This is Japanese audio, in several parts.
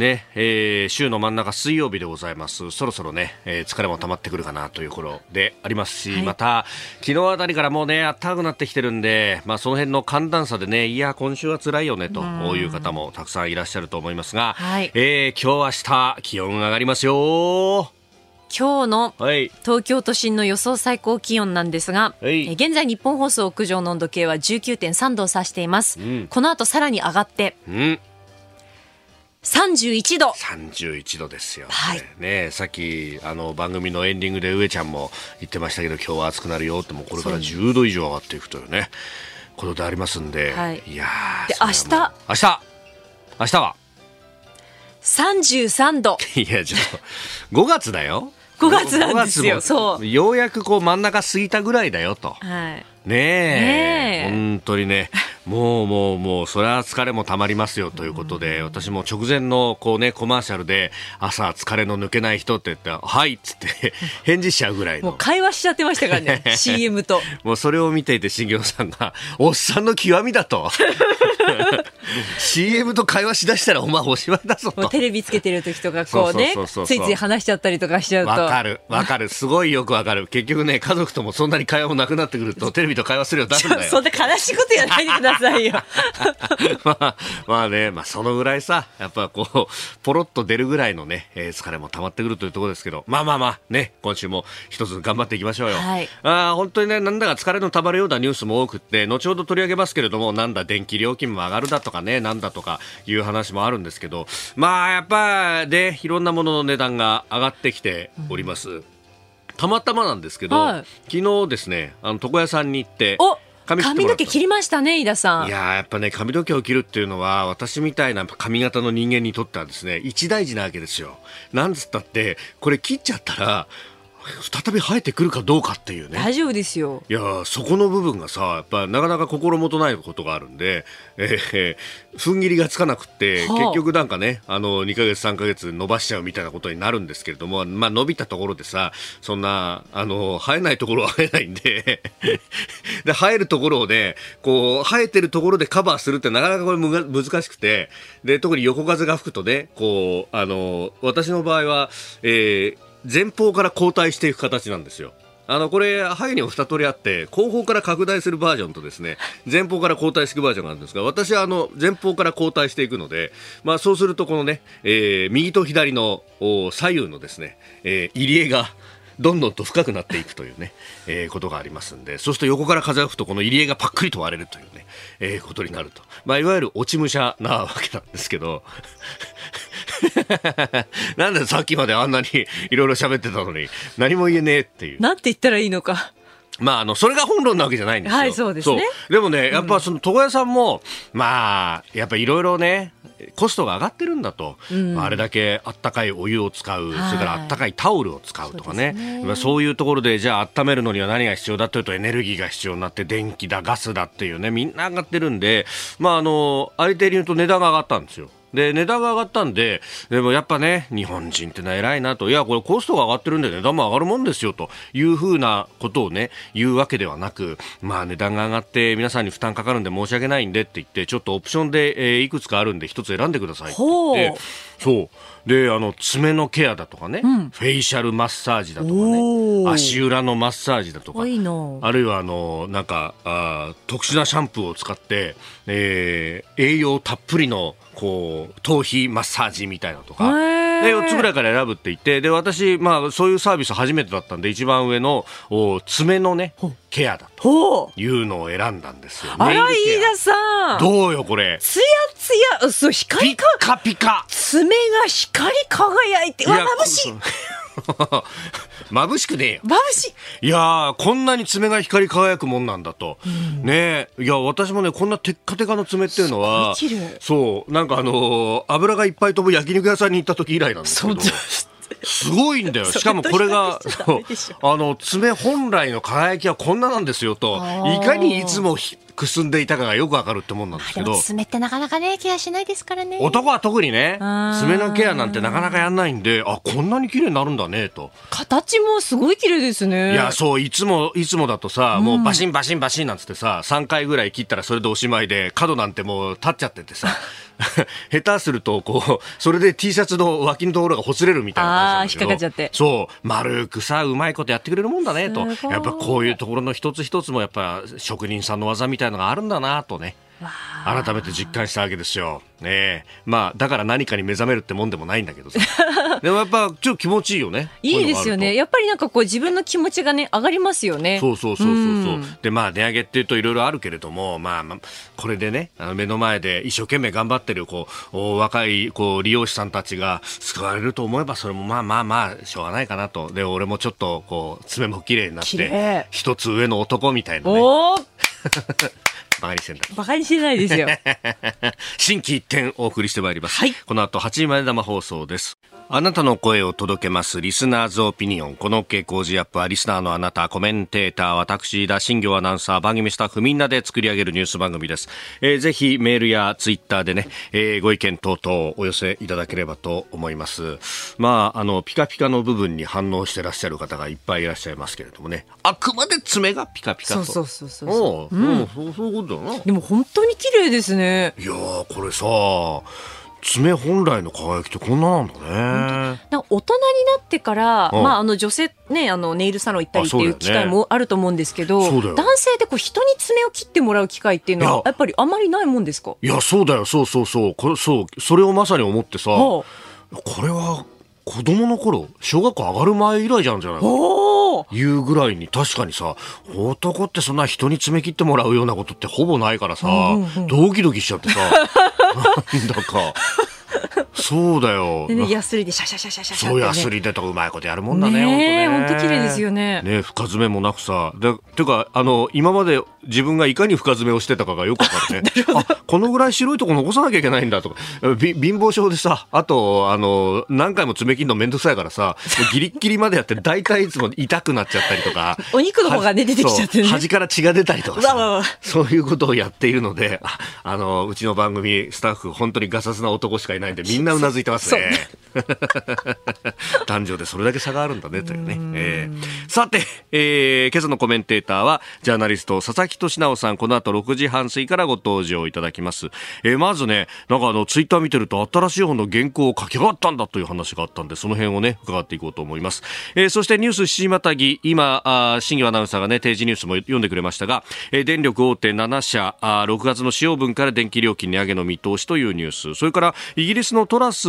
ね、えー、週の真ん中水曜日でございます。そろそろね、えー、疲れも溜まってくるかなという頃でありますし、はい、また、昨日あたりからもうね、暖かくなってきてるんで、まあその辺の寒暖差でね、いや、今週は辛いよね、という方もたくさんいらっしゃると思いますが、はい、えー、今日明日、気温上がりますよ。今日の東京都心の予想最高気温なんですが、はい、現在日本放送屋上の温度計は19.3度を指しています、うん、この後さらに上がって、うん31度31度ですよ、はい、ねさっきあの番組のエンディングで上ちゃんも言ってましたけど今日は暑くなるよってもこれから10度以上上がっていくというねことでありますんで、はい、いやで明日。明日。明日は？33度 いやちょっと5月だよ。5月なんですよ。そう。ようやくこう真ん中過ぎたぐらいだよと、はい、ねえ。本当にね。もうもうもうそれは疲れもたまりますよということで、私も直前のこうねコマーシャルで朝疲れの抜けない人って言ったらはいっつって 返事しちゃうぐらいの。もう会話しちゃってましたからね CM と。もうそれを見ていて新業さんがおっさんの極みだと CM と会話しだしたらお前おしまいだぞと。テレビつけてる時とかこうねついつい話しちゃったりとかしちゃうと。わかる。わかる。すごいよくわかる。結局ね家族ともそんなに会話もなくなってくると テレビと会話するようになるんだよ。そんな悲しいこと言わないでくださいよ。ま あまあねまあそのぐらいさやっぱこうポロッと出るぐらいのね、えー、疲れも溜まってくるというところですけど。まあまあまあね今週も一つ頑張っていきましょうよ、はい、あ本当にねなんだか疲れのたまるようなニュースも多くって後ほど取り上げますけれどもなんだ電気料金も上がるだとかねなんだとかいう話もあるんですけどまあやっぱねいろんなものの値段が上がってきております、うん、たまたまなんですけど、はい、昨日ですねあの床屋さんに行って髪髪の毛切りましたね、飯田さん。いややっぱね、髪の毛を切るっていうのは、私みたいな髪型の人間にとってはですね、一大事なわけですよ。なんつったって、これ切っちゃったら、再び生えてくるかどうかっていうね。大丈夫ですよ。いやそこの部分がさやっぱなかなか心もとないことがあるんで、えー、踏ん切りがつかなくて、はあ、結局なんかねあの2か月3か月伸ばしちゃうみたいなことになるんですけれども、まあ、伸びたところでさそんなあの生えないところは生えないんで で生えるところをねこう生えてるところでカバーするってなかなかこれ難しくてで特に横風が吹くとねこうあの私の場合は、えー前方から後退していく形なんですよ。あのこれ、背にも2通りあって後方から拡大するバージョンとですね前方から後退していくバージョンがあるんですが私はあの前方から後退していくので、まあ、そうするとこのね、えー、右と左の左右のですね、えー、入り江がどんどんと深くなっていくというね、えー、ことがありますんでそうすると横から風が吹くとこの入り江がパックリと割れるというね、えー、ことになると、まあ、いわゆる落ち武者なわけなんですけど なんでさっきまであんなにいろいろ喋ってたのに何も言えねえっていう。なんて言ったらいいのか。まあ、あの、それが本論なわけじゃないんですよ。はい、そうですね。でもね、やっぱその、床屋さんも、まあ、やっぱいろいろね、コストが上がってるんだと、うん、あれだけあったかいお湯を使う、はい、それからあったかいタオルを使うとかね、そうねそういうところで、じゃあ温めるのには何が必要だというと、エネルギーが必要になって、電気だ、ガスだっていうね、みんな上がってるんで、まあ、あの、ありていに言うと値段が上がったんですよ。で、値段が上がったんで、でもやっぱね、日本人ってのは偉いなと、いや、これコストが上がってるんで値段も上がるもんですよというふうなことをね、言うわけではなく、まあ値段が上がって皆さんに負担かかるんで申し訳ないんでって言って、ちょっとオプションで、えー、いくつかあるんで一つ選んでくださいって言って、そう。で、あの、爪のケアだとかね、うん、フェイシャルマッサージだとかね、足裏のマッサージだとか、あるいはあの、なんか、あ特殊なシャンプーを使って、えー、栄養たっぷりのこう頭皮マッサージみたいなとか。で4つぐらいから選ぶって言ってで私、まあ、そういうサービス初めてだったんで一番上のお爪のねケアだというのを選んだんですよ。あら飯田さん。どうよこれ。つやつやそう光ピカピカ。爪が光り輝いてうわ眩しい 眩しくねえよ。眩しい。いやこんなに爪が光り輝くもんなんだと。うん、ねいや、私もね、こんなテッカテカの爪っていうのは、そう、なんかあのー、油がいっぱい飛ぶ焼肉屋さんに行った時以来なんですけど。すごいんだよ。しかもこれが、あの、爪本来の輝きはこんななんですよと、いかにいつもくすんでいたかがよくわかるってもんなんですけど。爪ってなかなかね、ケアしないですからね。男は特にね、爪のケアなんてなかなかやんないんで、あ、こんなに綺麗になるんだね、と。形もすごい綺麗ですね。いや、そう、いつも、いつもだとさ、もうバシンバシンバシンなんつってさ、3回ぐらい切ったらそれでおしまいで、角なんてもう立っちゃっててさ、下手すると、こう、それで T シャツの脇のところがほつれるみたいな感じなんだけど。引っかかっちゃって。そう、丸くさ、うまいことやってくれるもんだね、と。やっぱこういうところの一つ一つもやっぱ職人さんの技みたいなのがあるんだな、とね。改めて実感したわけですよ。ねまあ、だから何かに目覚めるってもんでもないんだけどさ。でもやっぱ、ちょっと気持ちいいよね。いいですよね。やっぱりなんかこう自分の気持ちがね、上がりますよね。そうそうそうそうそう。うで、まあ、値上げっていうといろいろあるけれども、まあ、まあ、これでね、あの目の前で一生懸命頑張ってる、こう、若い、こう、利用者さんたちが救われると思えば、それもまあまあまあ、しょうがないかなと。で、俺もちょっと、こう、爪も綺麗になって、一つ上の男みたいなね。おバカにしてんだ。バカにしてないですよ。新規一点お送りしてまいります。はい。この後8時まで生放送です。あなたの声を届けますリスナーズオピニオン。この傾向時アップはリスナーのあなた、コメンテーター、私、田新行アナウンサー、番組スタッフみんなで作り上げるニュース番組です。えー、ぜひメールやツイッターでね、えー、ご意見等々お寄せいただければと思います。まあ、あの、ピカピカの部分に反応してらっしゃる方がいっぱいいらっしゃいますけれどもね。あくまで爪がピカピカと。そうそうそうそう。うん、そうそういうことだな。でも本当に綺麗ですね。いやこれさ、爪本来の輝きってこんななんだね。大人になってから、うん、まああの女性ねあのネイルサロン行ったりっていう機会もあると思うんですけど、ね、男性でこう人に爪を切ってもらう機会っていうのはやっぱりあまりないもんですか？いやそうだよ。そうそうそう。これそうそれをまさに思ってさ、はあ、これは子供の頃小学校上がる前以来じゃんじゃない？か。いうぐらいに確かにさ男ってそんな人に爪切ってもらうようなことってほぼないからさ、うんうん、ドキドキしちゃってさ なんだか。そうだよ。でね、ヤスリでシャシャシャシャシャ、そう、ヤスリでとかうまいことやるもんだね。ね本当綺麗ですよね。ね深爪もなくさ。で、てか、あの、今まで自分がいかに深爪をしてたかがよくわかるね。あ、このぐらい白いとこ残さなきゃいけないんだとか。貧乏症でさ、あと、あの、何回も爪切るのめんどくさいからさ、ギリッギリまでやって、大体いつも痛くなっちゃったりとか。お肉の方がね、出てきちゃってね。端から血が出たりとかさ。そういうことをやっているので、ああの、うちの番組スタッフ、本当にガサツな男しかいないんで、みんななうなずいてますね。男女でそれだけ差があるんだね、というね。えー、さて、えー、今朝のコメンテーターは、ジャーナリスト、佐々木俊直さん、この後6時半過ぎからご登場いただきます。えー、まずね、なんかあの、ツイッター見てると、新しい本の原稿を書き換わったんだという話があったんで、その辺をね、伺っていこうと思います。えー、そしてニュース7時またぎ、今、あ新業アナウンサーがね、定時ニュースも読んでくれましたが、えー、電力大手7社、あ6月の使用分から電気料金値上げの見通しというニュース、それからイギリスのトラス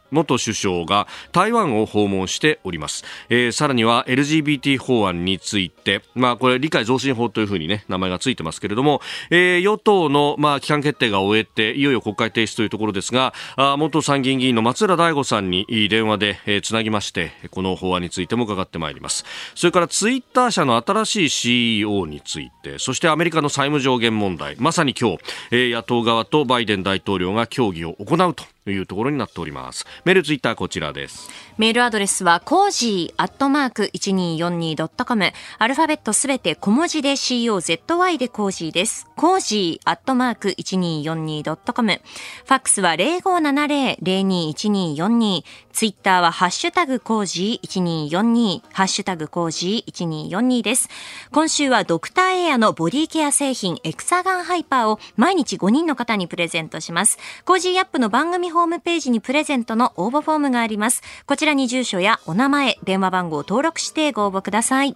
元首相が台湾を訪問しております、えー、さらには LGBT 法案について、まあ、これ理解増進法というふうに、ね、名前がついてますけれども、えー、与党の、まあ、機関決定が終えていよいよ国会提出というところですがあ元参議院議員の松浦大吾さんに電話で、えー、つなぎましてこの法案についても伺ってまいります。それからツイッター社の新しい CEO についてそしてアメリカの債務上限問題まさに今日、えー、野党側とバイデン大統領が協議を行うというところになっております。メールツイッターこちらです。メールアドレスはコージーアットマーク 1242.com アルファベットすべて小文字で COZY でコージーです。コージーアットマーク 1242.com ファックスは0570-021242ツイッターはハッシュタグコージー1242ハッシュタグコージー1242です。今週はドクターエアのボディケア製品エクサガンハイパーを毎日5人の方にプレゼントします。コージーアップの番組ホームページにプレゼントの応募フォームがあります。こちらに住所やお名前、電話番号を登録してご応募ください。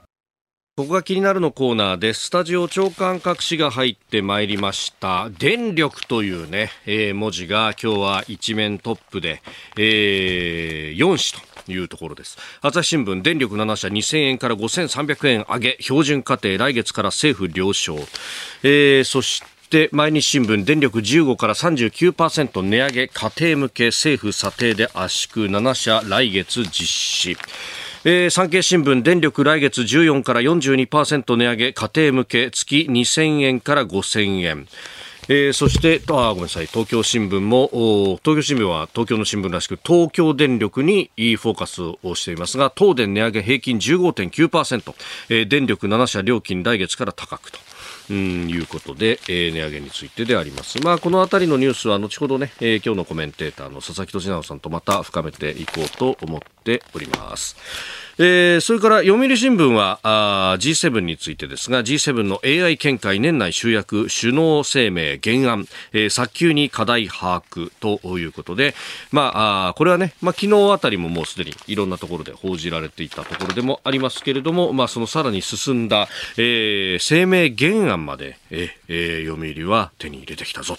ここが気になるのコーナーでスタジオ朝刊各紙が入ってまいりました。電力というね、えー、文字が今日は一面トップで、えー、4紙というところです。朝日新聞電力7社2000円から5300円上げ。標準家庭来月から政府了承、えー、そしてして毎日新聞電力15から39%値上げ家庭向け政府査定で圧縮7社来月実施。えー、産経新聞電力来月14から42%値上げ家庭向け月2000円から5000円。えー、そしてあごめんなさい。東京新聞も東京新聞は東京の新聞らしく東京電力にフォーカスをしていますが東電値上げ平均15.9%、えー、電力7社料金来月から高くと。うん、いうことで、えー、値上げについてであります。まあ、このあたりのニュースは後ほどね、えー、今日のコメンテーターの佐々木俊直さんとまた深めていこうと思ってております。えー、それから読売新聞はあ G7 についてですが G7 の AI 見解年内集約首脳声明原案、えー、早急に課題把握ということで、まあ、あこれはね、まあ、昨日あたりももうすでにいろんなところで報じられていたところでもありますけれども、まあ、そのさらに進んだ、えー、声明原案まで、えー、読売は手に入れてきたぞ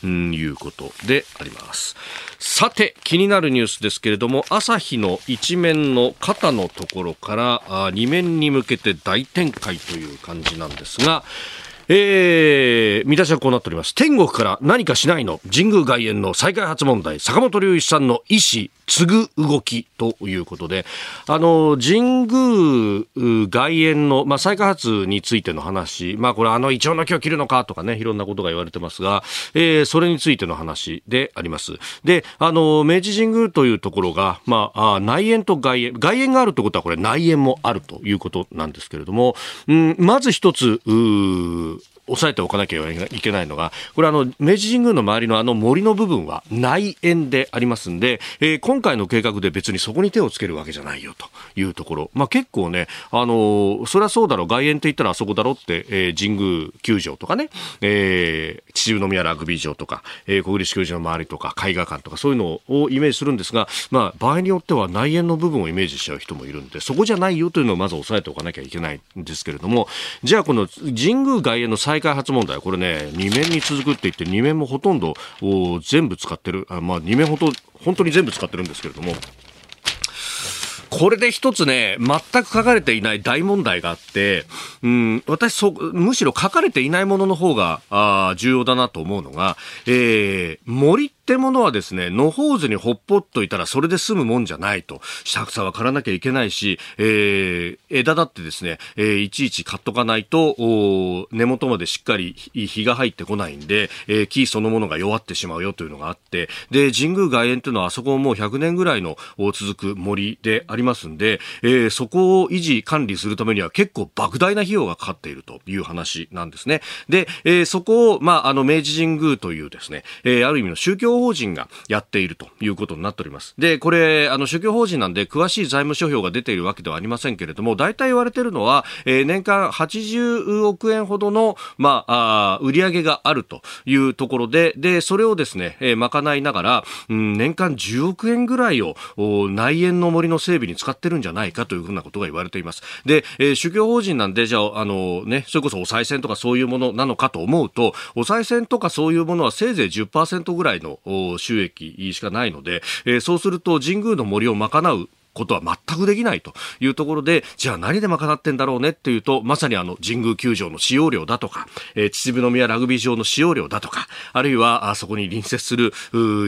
ということであります。さて、気になるニュースですけれども、朝日の一面の肩のところから2面に向けて大展開という感じなんですが、えー、見出しはこうなっております。天国から何かしないの？神宮外苑の再開発問題、坂本龍一さんの意思、継ぐ動きということで、あの、神宮外苑の、まあ、再開発についての話、まあ、これあの、イチョウの木を切るのかとかね、いろんなことが言われてますが、えー、それについての話であります。で、あの、明治神宮というところが、まあ、内苑と外苑、外苑があるということはこれ内苑もあるということなんですけれども、うん、まず一つ、うー押さえておかなきゃいけないのが、これあの、明治神宮の周りのあの森の部分は内縁でありますんで、えー、今回の計画で別にそこに手をつけるわけじゃないよというところ。まあ結構ね、あのー、そりゃそうだろう、外苑って言ったらあそこだろって、えー、神宮球場とかね、えー、秩父宮ラグビー場とか、えー、国立競技場の周りとか、絵画館とかそういうのをイメージするんですが、まあ場合によっては内縁の部分をイメージしちゃう人もいるんで、そこじゃないよというのをまず押さえておかなきゃいけないんですけれども、じゃあこの神宮外苑の再開発問題、これね、2面に続くって言って、2面もほとんど全部使ってる、あまあ、2面ほと本当に全部使ってるんですけれども、これで一つね、全く書かれていない大問題があって、うん、私そ、むしろ書かれていないものの方が、あ重要だなと思うのが、えー、森ってものはですね、野放図にほっぽっといたらそれで済むもんじゃないと。下草は刈らなきゃいけないし、えー、枝だってですね、えー、いちいち刈っとかないと、根元までしっかり日が入ってこないんで、えー、木そのものが弱ってしまうよというのがあって、で、神宮外苑というのはあそこももう100年ぐらいの続く森でありますんで、えー、そこを維持管理するためには結構莫大な費用がかかっているという話なんですね。で、えー、そこを、まあ、あの、明治神宮というですね、えー、ある意味の宗教法人がやっているということになっております。で、これ、あの、宗教法人なんで詳しい財務諸表が出ているわけではありませんけれども、大体言われているのは、えー、年間80億円ほどの、まあ、あ売上があるというところで、で、それをですね、えー、賄いながら、うん、年間10億円ぐらいを内縁の森の整備に使ってるんじゃないかというふうなことが言われています。で、えー、宗教法人なんで、じゃあ、あのね、それこそお賽銭とかそういうものなのかと思うと、お賽銭とかそういうものはせいぜい10%ぐらいの収益しかないので、えー、そうすると神宮の森を賄うことは全くできないというところで、じゃあ何で賄ってんだろうねっていうと、まさにあの神宮球場の使用料だとか、えー、秩父宮ラグビー場の使用料だとか、あるいはあそこに隣接する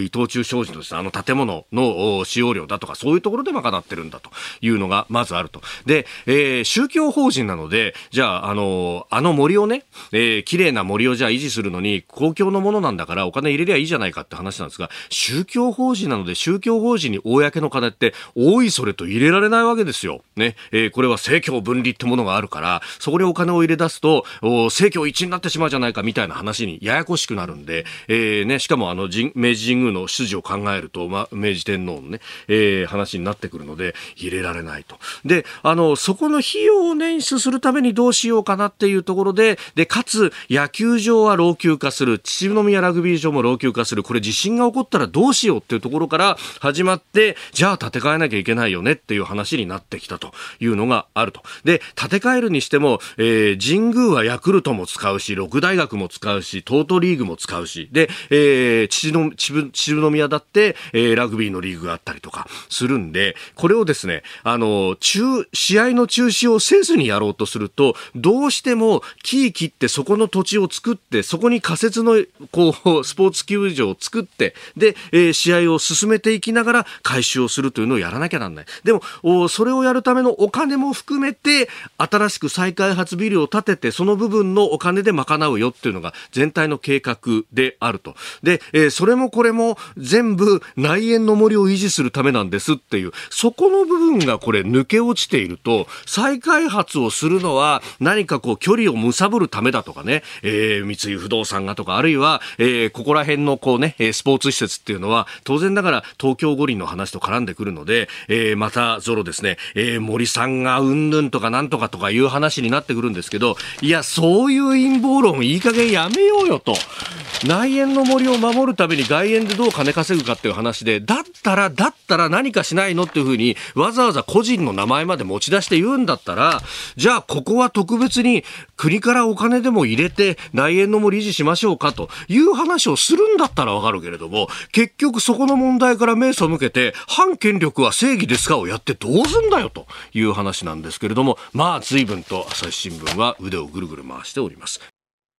伊藤忠商事のです、ね、あの建物の使用料だとか、そういうところで賄ってるんだというのがまずあると。で、えー、宗教法人なので、じゃあ、あの、あの森をね、えー、綺麗な森をじゃあ維持するのに公共のものなんだからお金入れりゃいいじゃないかって話なんですが、宗教法人なので宗教法人に公の金って多いそれと入れられないわけですよ。ね。えー、これは政教分離ってものがあるから、そこでお金を入れ出すと、政教一致になってしまうじゃないかみたいな話にややこしくなるんで、えー、ね、しかもあの、明治神宮の出自を考えると、ま、明治天皇のね、えー、話になってくるので、入れられないと。で、あの、そこの費用を捻出するためにどうしようかなっていうところで、で、かつ、野球場は老朽化する、秩父宮ラグビー場も老朽化する、これ地震が起こったらどうしようっていうところから始まって、じゃあ建て替えなきゃいけないないよねっていう話になってきたというのがあると。で、建て替えるにしても、えー、神宮はヤクルトも使うし、六大学も使うし、トートリーグも使うし、で、えー、秩父秩父宮だって、えー、ラグビーのリーグがあったりとかするんで、これをですね、あの、中、試合の中止をせずにやろうとすると、どうしても木切ってそこの土地を作って、そこに仮設の、こう、スポーツ球場を作って、で、えー、試合を進めていきながら回収をするというのをやらなきゃならない。でも、それをやるためのお金も含めて、新しく再開発ビルを建てて、その部分のお金で賄うよっていうのが全体の計画であると。で、えー、それもこれも全部内縁の森を維持するためなんですっていう、そこの部分がこれ抜け落ちていると、再開発をするのは何かこう距離を貪るためだとかね、えー、三井不動産がとか、あるいは、えー、ここら辺のこうね、スポーツ施設っていうのは、当然ながら東京五輪の話と絡んでくるので、え、またゾロですね、えー、森さんがうんぬんとかなんとかとかいう話になってくるんですけど、いや、そういう陰謀論いい加減やめようよと。内縁の森を守るために外縁でどう金稼ぐかっていう話で、だったら、だったら何かしないのっていうふうに、わざわざ個人の名前まで持ち出して言うんだったら、じゃあここは特別に国からお金でも入れて内縁の森維持しましょうかという話をするんだったらわかるけれども、結局そこの問題から目背けて、反権力は正義ですか？をやってどうすんだよという話なんですけれども、まあ随分と朝日新聞は腕をぐるぐる回しております。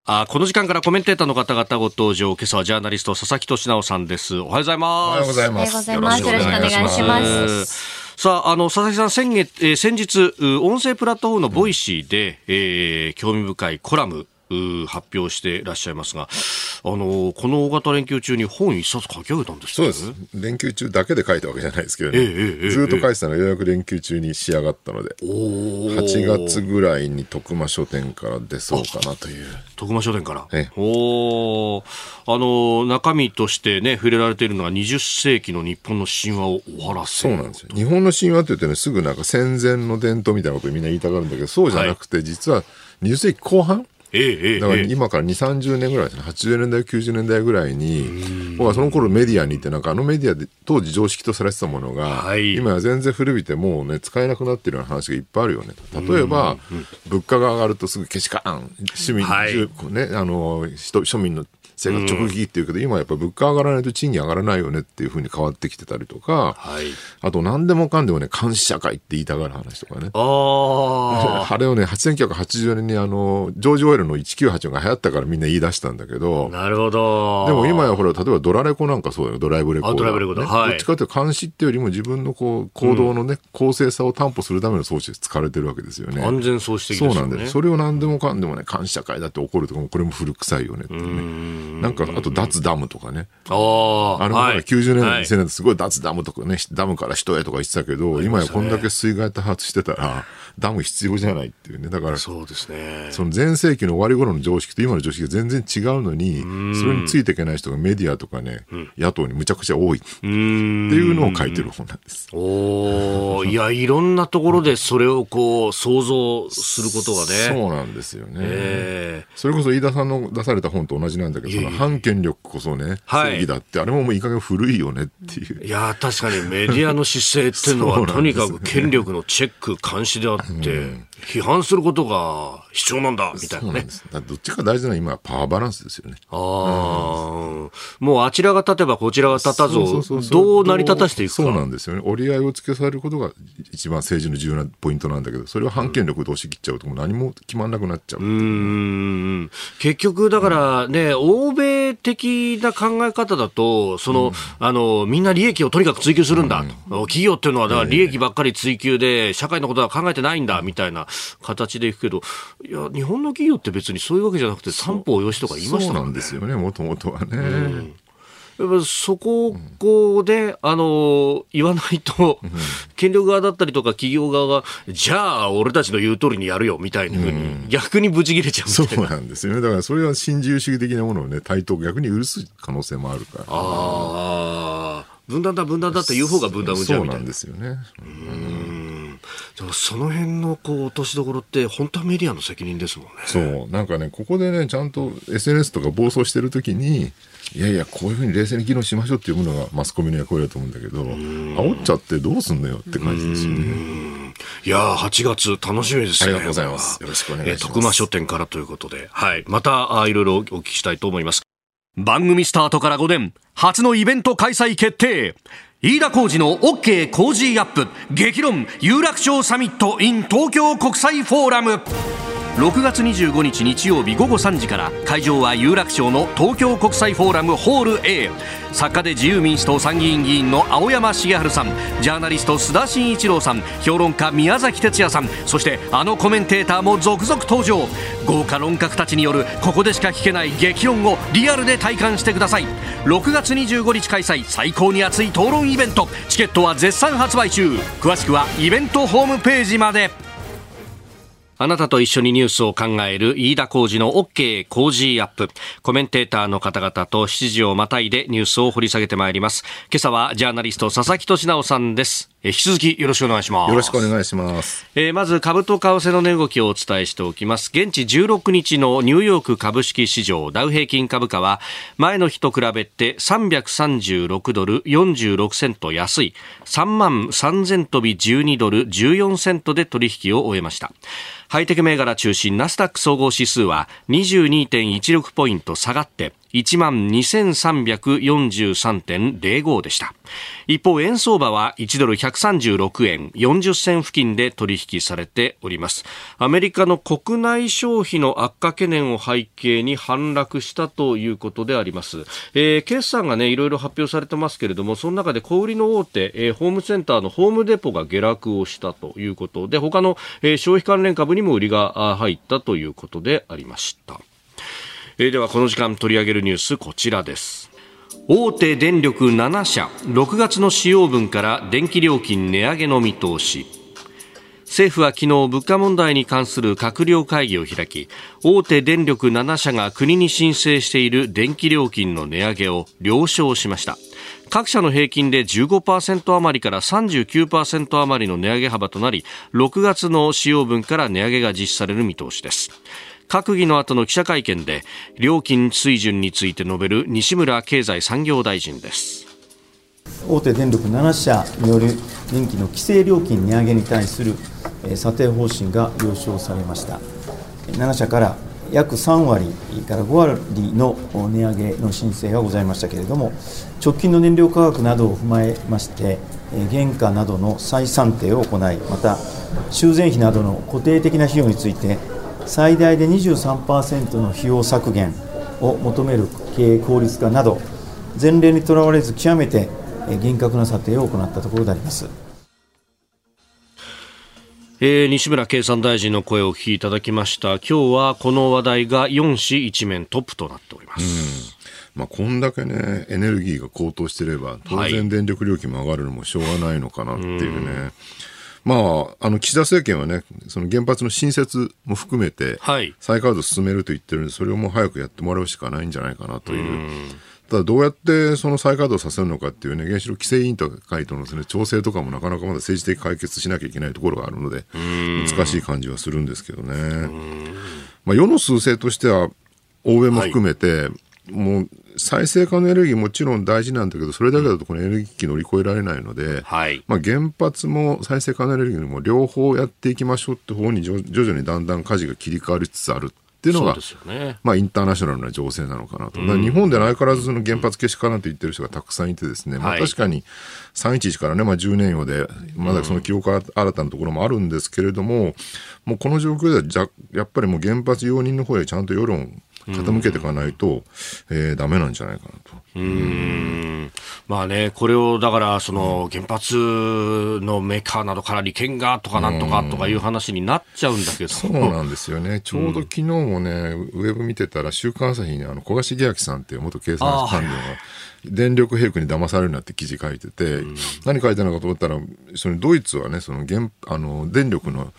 あこの時間からコメンテーターの方々ご登場今朝はジャーナリスト佐々木俊尚さんです。おはようございます。おはようございます。よろしくお願いします。さあ、あの、佐々木さん、先月、えー、先日、音声プラットフォームの Voicy で、うん、えー、興味深いコラム、発表していらっしゃいますが、あのこの大型連休中に本一冊書き上げたんですそうです。連休中だけで書いたわけじゃないですけどね。えーえー、ずっと書いてたのがようやく連休中に仕上がったので、8月ぐらいに徳間書店から出そうかなという。徳間書店から？えおあの中身としてね、触れられているのが20世紀の日本の神話を終わらせそうなんですよ。日本の神話って言ってね、すぐなんか戦前の伝統みたいなことみんな言いたがるんだけど、そうじゃなくて、はい、実は20世紀後半？ええ、だから今から2、30年ぐらいですね、80年代、90年代ぐらいに、僕はその頃メディアに行って、なんかあのメディアで当時常識とされてたものが、はい、今は全然古びて、もうね、使えなくなってるような話がいっぱいあるよね。例えば、物価が上がるとすぐけしからん、市民、はい、ね、あの、庶民の生活直撃っていうけど、今やっぱ物価上がらないと賃金上がらないよねっていうふうに変わってきてたりとか、はい、あと何でもかんでもね、監視社会って言いたがる話とかね。ああれをね、1980年にあの、ジョージ・オイルの1984が流行ったからみんな言い出したんだけど、なるほど。でも今やほら、例えばドラレコなんかそうだよ、ドライブレコードライブレコード、はい。どっちかというと監視っていうよりも自分のこう、行動のね、うん、公正さを担保するための装置で使われてるわけですよね。安全装置的ですよね。そうなんだよ。それを何でもかんでもね、監視社会だって怒るとかも、これも古臭いよねってね。なんか、あと脱ダムとかね。ああ。あの、はい、90年代、2000年代すごい脱ダムとかね、ダムから人へとか言ってたけど、今やこんだけ水害多発してたら、ダム必要じゃないっていうね。だから、そうですね。その前世紀の終わり頃の常識と今の常識が全然違うのに、それについていけない人がメディアとかね、うん、野党にむちゃくちゃ多いっていうのを書いてる本なんです。おいや、いろんなところでそれをこう、想像することがね。そうなんですよね。えー、それこそ飯田さんの出された本と同じなんだけど、その反権力こそね、正義だって、あれももういい加減古いよねっていう。いや、確かにメディアの姿勢っていうのは、とにかく権力のチェック、監視であって、批判することが必要なんだ、みたいなね。などっちか大事なのは今はパワーバランスですよね。ああ、うん、もうあちらが立てばこちらが立たず、どう成り立たしていくか。そうなんですよね。折り合いをつけされることが一番政治の重要なポイントなんだけど、それを反権力で押し切っちゃうともう何も決まんなくなっちゃう。うん。結局、だからね、欧米的な考え方だと、その、うん、あの、みんな利益をとにかく追求するんだ。うん、企業っていうのは、だから利益ばっかり追求で、社会のことは考えてないんだ、みたいな形でいくけど、いや、日本の企業って別にそういうわけじゃなくて、三方よしとか言いましたもんね。そうなんですよね、もともとはね。うんやっぱそこで、あの言わないと、権力側だったりとか企業側が、じゃあ、俺たちの言う通りにやるよみたいなふうに、逆にブチ切れちゃうそうなんですよね。だからそれは新自由主義的なものをね、対等逆に許す可能性もあるから。ああ。分断だ分断だって言う方が分断生んじゃうみたいな。そうなんですよね。うんでもその辺のこう落としどころって本当はメディアの責任ですもんね。そうなんかねここでねちゃんと SNS とか暴走してる時にいやいやこういうふうに冷静に議論しましょうっていうものがマスコミの役割だと思うんだけど煽っちゃってどうすんのよって感じですよね。いや8月楽しみですね。ありがとうございます。よろしくお願いします。徳間書店からということで、はい、またあいろいろお聞きしたいと思います。番組スタートから5年初のイベント開催決定飯田浩二の OK 工事アップ。激論有楽町サミット in 東京国際フォーラム。6月25日日曜日午後3時から会場は有楽町の東京国際フォーラムホール A 作家で自由民主党参議院議員の青山茂春さんジャーナリスト須田慎一郎さん評論家宮崎哲也さんそしてあのコメンテーターも続々登場。豪華論客たちによるここでしか聞けない激論をリアルで体感してください。6月25日開催最高に熱い討論イベント。チケットは絶賛発売中。詳しくはイベントホームページまで。あなたと一緒にニュースを考える飯田浩二の OK 工事アップ。コメンテーターの方々と7時をまたいでニュースを掘り下げてまいります。今朝はジャーナリスト佐々木俊直さんです。え引き続きよろしくお願いします。よろしくお願いします。えー、まず株と為替の値動きをお伝えしておきます。現地16日のニューヨーク株式市場ダウ平均株価は前の日と比べて336ドル46セント安い3万3000飛び12ドル14セントで取引を終えました。ハイテク銘柄中心ナスダック総合指数は22.16ポイント下がって1万2343.05でした。一方、円相場は1ドル136円40銭付近で取引されております。アメリカの国内消費の悪化懸念を背景に反落したということであります。えー、決算がね、いろいろ発表されてますけれども、その中で小売りの大手、えー、ホームセンターのホームデポが下落をしたということで、他の、えー、消費関連株にも売りが入ったということでありました。えー、ではこの時間取り上げるニュースこちらです。大手電力7社6月の使用分から電気料金値上げの見通し。政府は昨日物価問題に関する閣僚会議を開き大手電力7社が国に申請している電気料金の値上げを了承しました。各社の平均で15%余りから39%余りの値上げ幅となり6月の使用分から値上げが実施される見通しです。閣議の後の記者会見で料金水準について述べる西村経済産業大臣です。大手電力7社による電気の規制料金値上げに対する査定方針が了承されました。7社から約3割から5割の値上げの申請がございましたけれども直近の燃料価格などを踏まえまして原価などの再算定を行いまた修繕費などの固定的な費用について最大で23%の費用削減を求める経営効率化など前例にとらわれず極めて厳格な査定を行ったところであります。えー、西村経産大臣の声をお聞きいただきました今日はこの話題が4市一面トップとなっております。まあ、こんだけね、エネルギーが高騰してれば、当然電力料金も上がるのもしょうがないのかなっていうね。はいまあ、あの岸田政権はね、その原発の新設も含めて、再稼働進めると言ってるんで、それをもう早くやってもらうしかないんじゃないかなという。ただ、どうやってその再稼働させるのかっていうね、原子力規制委員会とのです、ね、調整とかもなかなかまだ政治的解決しなきゃいけないところがあるので、難しい感じはするんですけどね。まあ、世の数勢としては、欧米も含めて、はいもう再生可能エネルギーもちろん大事なんだけど、それだけだとこのエネルギー危機乗り越えられないので、はい、まあ、原発も再生可能エネルギーも両方やっていきましょうって方に徐々にだんだん舵が切り替わりつつあるっていうのが、ね、まあ、インターナショナルな情勢なのかなと。日本で相変わらずその原発消しかなと言ってる人がたくさんいてですね、まあ、確かに311からね、まあ、10年用で、まだその記憶新たなところもあるんですけれども、もうこの状況ではじゃ、やっぱりもう原発容認の方へちゃんと世論傾けていかないと、えー、ダメなんじゃないかなと。うん。まあね、これをだから、その原発のメーカーなどから利権がとかなんとかとかいう話になっちゃうんだけど。そうなんですよね、ちょうど昨日もね、ウェブ見てたら、週刊朝日にあの小賀茂明さんっていう元経産官僚が、電力兵器に騙されるなって記事書いてて、うん、何書いてるのかと思ったら、そのドイツはね、その原あの電力の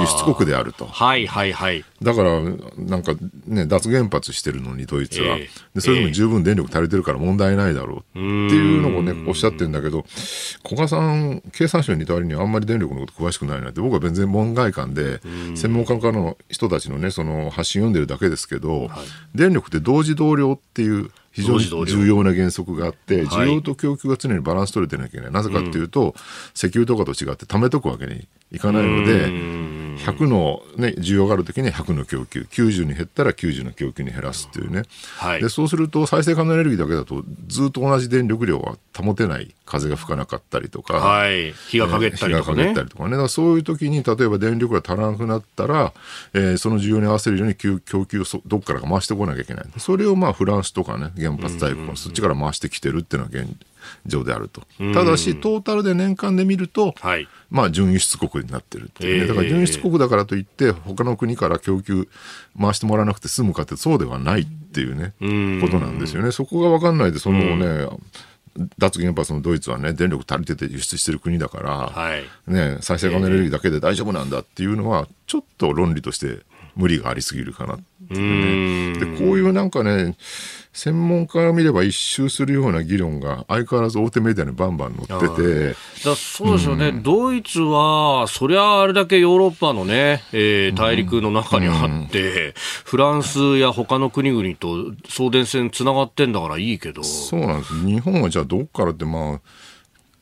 輸出国であると。はいはいはい。だから、なんかね、脱原発してるのに、ドイツは。えー、でそれでも十分電力足りてるから問題ないだろうっていうのをね、おっしゃってるんだけど、古賀さん、経産省にいた割にはあんまり電力のこと詳しくないなって、僕は全然門外観で、専門家の人たちのね、その発信読んでるだけですけど、はい、電力って同時同量っていう、非常に重要な原則があって、需要と供給が常にバランス取れてなきゃいけない。なぜかっていうと、石油とかと違って貯めとくわけにいかないので、100の、ね、需要があるときに100の供給、90に減ったら90の供給に減らすっていうね、はい、でそうすると再生可能エネルギーだけだとずっと同じ電力量は保てない、風が吹かなかったりとか、はい、日が陰ったりとかね。日が陰ったりとかね。だからそういう時に例えば電力が足らなくなったら、えー、その需要に合わせるように供給をどっからか回してこなきゃいけない。それをまあフランスとかね、原発大国そっちから回してきてるっていうのが現状であると。ただし、トータルで年間で見ると、はい、まあ、準輸出国になってるっていう。ね、だから準輸出国だからといって、他の国から供給回してもらわなくて済むかって、そうではないっていうね、ことなんですよね。そこが分かんないで、そのね、脱原発のドイツはね、電力足りてて輸出してる国だから、はい、ね、再生可能エネルギーだけで大丈夫なんだっていうのは、ちょっと論理として無理がありすぎるかなっていうね。で、こういうなんかね、専門家が見れば一周するような議論が相変わらず大手メディアにバンバン載ってて。だそうですよね、うん、ドイツは、そりゃあれだけヨーロッパのね、えー、大陸の中にあって、うん、フランスや他の国々と送電線つながってんだからいいけど。そうなんです。日本はじゃあどっからってまあ、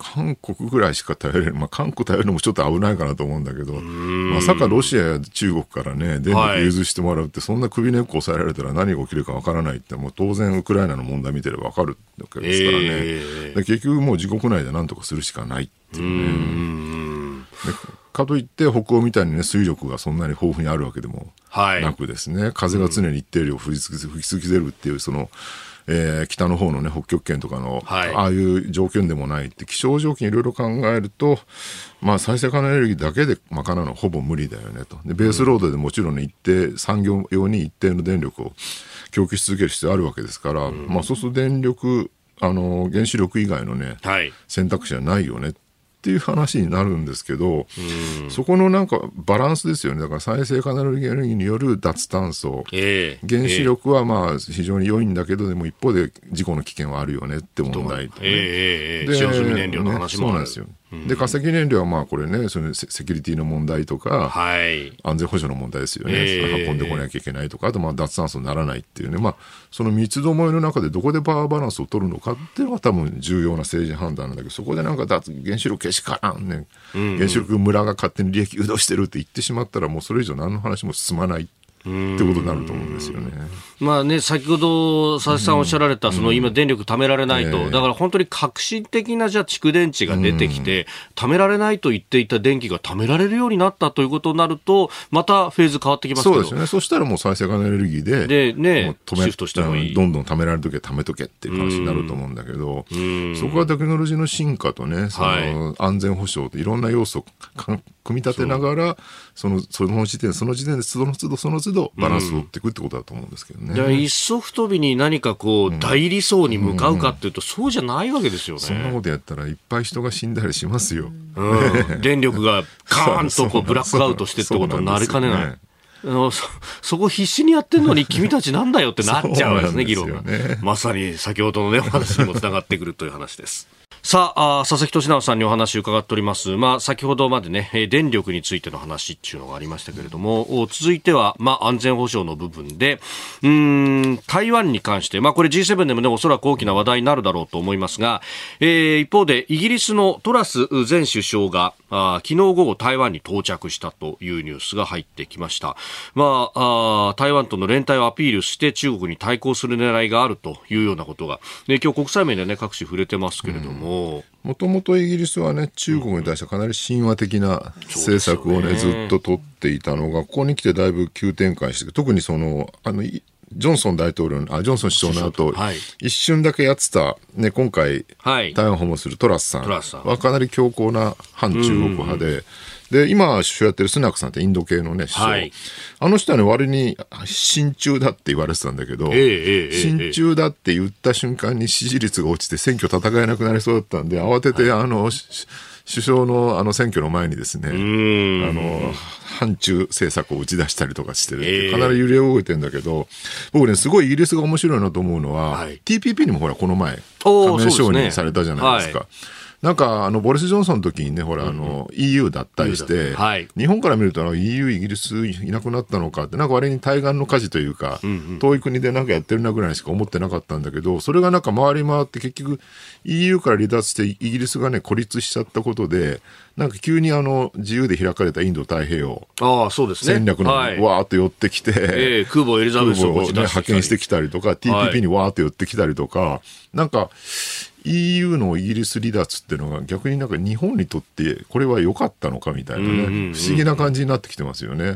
韓国ぐらいしか頼れる、まあ、韓国頼るのもちょっと危ないかなと思うんだけど、まさかロシアや中国からね、電力融通してもらうって、そんな首根っこ押さえられたら何が起きるかわからないって、もう当然ウクライナの問題見てればわかるわけですからね、えー、結局もう自国内で何とかするしかないっていうね。かといって北欧みたいにね水力がそんなに豊富にあるわけでもなくですね、はい、風が常に一定量吹き続けるっていうそのえー、北の方のね、北極圏とかの、はい、ああいう条件でもないって、気象条件いろいろ考えると、まあ、再生可能エネルギーだけで賄うのはほぼ無理だよねと。で、ベースロードでもちろん、ね、一定、産業用に一定の電力を供給し続ける必要あるわけですから、うん、まあ、そうすると電力、あの、原子力以外のね、はい、選択肢はないよね。っっていう話になるんですけど、そこのなんかバランスですよね。だから再生可能エネルギーによる脱炭素、えー、原子力はまあ非常に良いんだけど、でも一方で事故の危険はあるよねって問題と、ね。えー、えー、で、燃料の話もある、ね、そうなんですよ。で化石燃料はまあこれねそのセキュリティの問題とか、はい、安全保障の問題ですよね、えー、運んでこなきゃいけないとかあとまあ脱炭素にならないっていうね、まあ、その三つどもえの中でどこでパワーバランスを取るのかっていうのが多分重要な政治判断なんだけどそこでなんか脱原子力けしからんね、うん。うん、原子力村が勝手に利益誘導してるって言ってしまったらもうそれ以上何の話も進まないってことになると思うん。ですよね。まあね、先ほど佐々木さんおっしゃられた、その今電力貯められないと、だから本当に革新的なじゃあ蓄電池が出てきて、貯められないと言っていた電気が貯められるようになったということになると、またフェーズ変わってきますそうですね。そしたらもう再生可能エネルギーで、でね、シフトしてもいい。どんどん貯められるときは貯めとけっていう話になると思うんだけど、そこはテクノロジーの進化とね、その安全保障といろんな要素を組み立てながら、その、その時点、その時点でその都度その都度バランスを取っていくってことだと思うんですけどね。じゃあ、一足飛びに何かこう、大理想に向かうかっていうと、そうじゃないわけですよね。そんなことやったらいっぱい人が死んだりしますよ。うん、電力がカーンとこうブラックアウトしてってことになりかねない。あのそそこ必死にやってんのに君たちなんだよってなっちゃうんですね、議論が。まさに先ほどのね、お話にもつながってくるという話です。さあ、佐々木俊直さんにお話伺っております。まあ、先ほどまでね、電力についての話っていうのがありましたけれども、続いては、まあ、安全保障の部分で、うん、台湾に関して、まあ、これ G7 でもね、おそらく大きな話題になるだろうと思いますが、えー、一方で、イギリスのトラス前首相が、あ昨日午後台湾に到着したというニュースが入ってきました。まあ、あ台湾との連帯をアピールして中国に対抗する狙いがあるというようなことが、ね、今日国際面でね、各種触れてますけれども、も。ともとイギリスはね、中国に対してかなり親和的な政策をね、ずっと取っていたのが、ここに来てだいぶ急転換して、特にその、あの、ジョンソン大統領あ、ジョンソン首相の後、はい、一瞬だけやってた、ね、今回、はい、台湾訪問するトラスさんはかなり強硬な反中国派で、で、今、首相やってるスナクさんってインド系のね、首相。はい、あの人はね、割に親中だって言われてたんだけど、えーえー、親中だって言った瞬間に支持率が落ちて選挙戦えなくなりそうだったんで、慌てて、はい、あの、首相のあの選挙の前にですね、あの、反中政策を打ち出したりとかしてるかなり揺れ動いてるんだけど、僕ね、すごいイギリスが面白いなと思うのは、はい、TPP にもほら、この前、加盟承認されたじゃないですか。なんかあのボリス・ジョンソンの時にね、ほら、あの EU 脱退して、はい、日本から見ると EU、イギリスいなくなったのかって、なんか割に対岸の火事というか、遠い国でなんかやってるなぐらいしか思ってなかったんだけど、それがなんか回り回って結局 EU から離脱してイギリスがね、孤立しちゃったことで、なんか急にあの自由で開かれたインド太平洋戦略のわーっと寄ってきて、はいえー、空母エリザベスを、ね、派遣してきたりとか、TPP にわーっと寄ってきたりとか、なんか EU のイギリス離脱っていうのが逆になんか日本にとってこれは良かったのかみたいなね、不思議な感じになってきてますよね。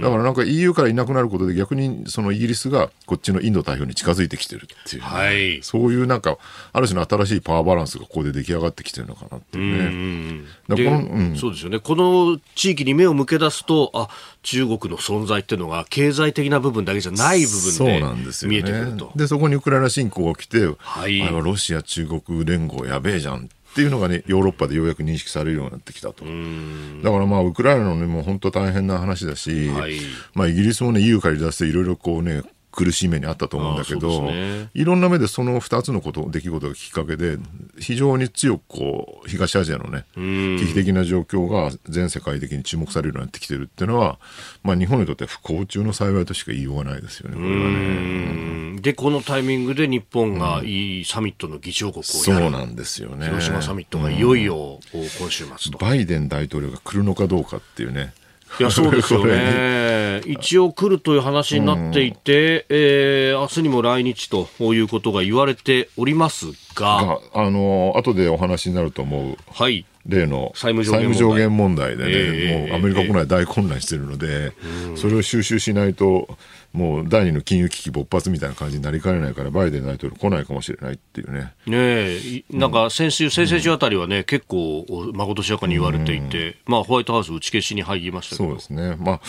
だからなんか EU からいなくなることで逆にそのイギリスがこっちのインド太平洋に近づいてきてるっていう、ね、はい、そういうなんかある種の新しいパワーバランスがここで出来上がってきてるのかなっていうね。うこのうん、そうですよね。この地域に目を向け出すと、あ中国の存在っていうのが経済的な部分だけじゃない部分で見えてくると。で、ね、そこにウクライナ侵攻が来て、はい、あれはロシア、中国連合やべえじゃんっていうのがね、ヨーロッパでようやく認識されるようになってきたと。だからまあ、ウクライナのね、もう本当大変な話だし、はい、まあ、イギリスもね、EU から出していろいろこうね、苦しい目にあったと思うんだけど、ね、いろんな目でその2つのこと出来事がきっかけで非常に強くこう東アジアのね危機的な状況が全世界的に注目されるようになってきてるっていうのは、まあ、日本にとって不幸中の幸いとしか言いようがないですよね。これはね。でこのタイミングで日本がいいサミットの議長国をそうなんですよね。広島サミットがいよいよ今週末と、バイデン大統領が来るのかどうかっていうねいや、そうですよね。一応来るという話になっていて、うん、えー、明日にも来日ということが言われておりますが。あの、後でお話になると思う。はい。例の債務上限問題でね、えー、もうアメリカ国内大混乱しているので、えー、それを収集しないと、もう第二の金融危機勃発みたいな感じになりかねないから、バイデン大統領来ないかもしれないっていうね。ねなんか先週、先々週あたりはね、うん、結構、まことしやかに言われていて、うん、まあ、ホワイトハウス打ち消しに入りましたそうですね。まあ、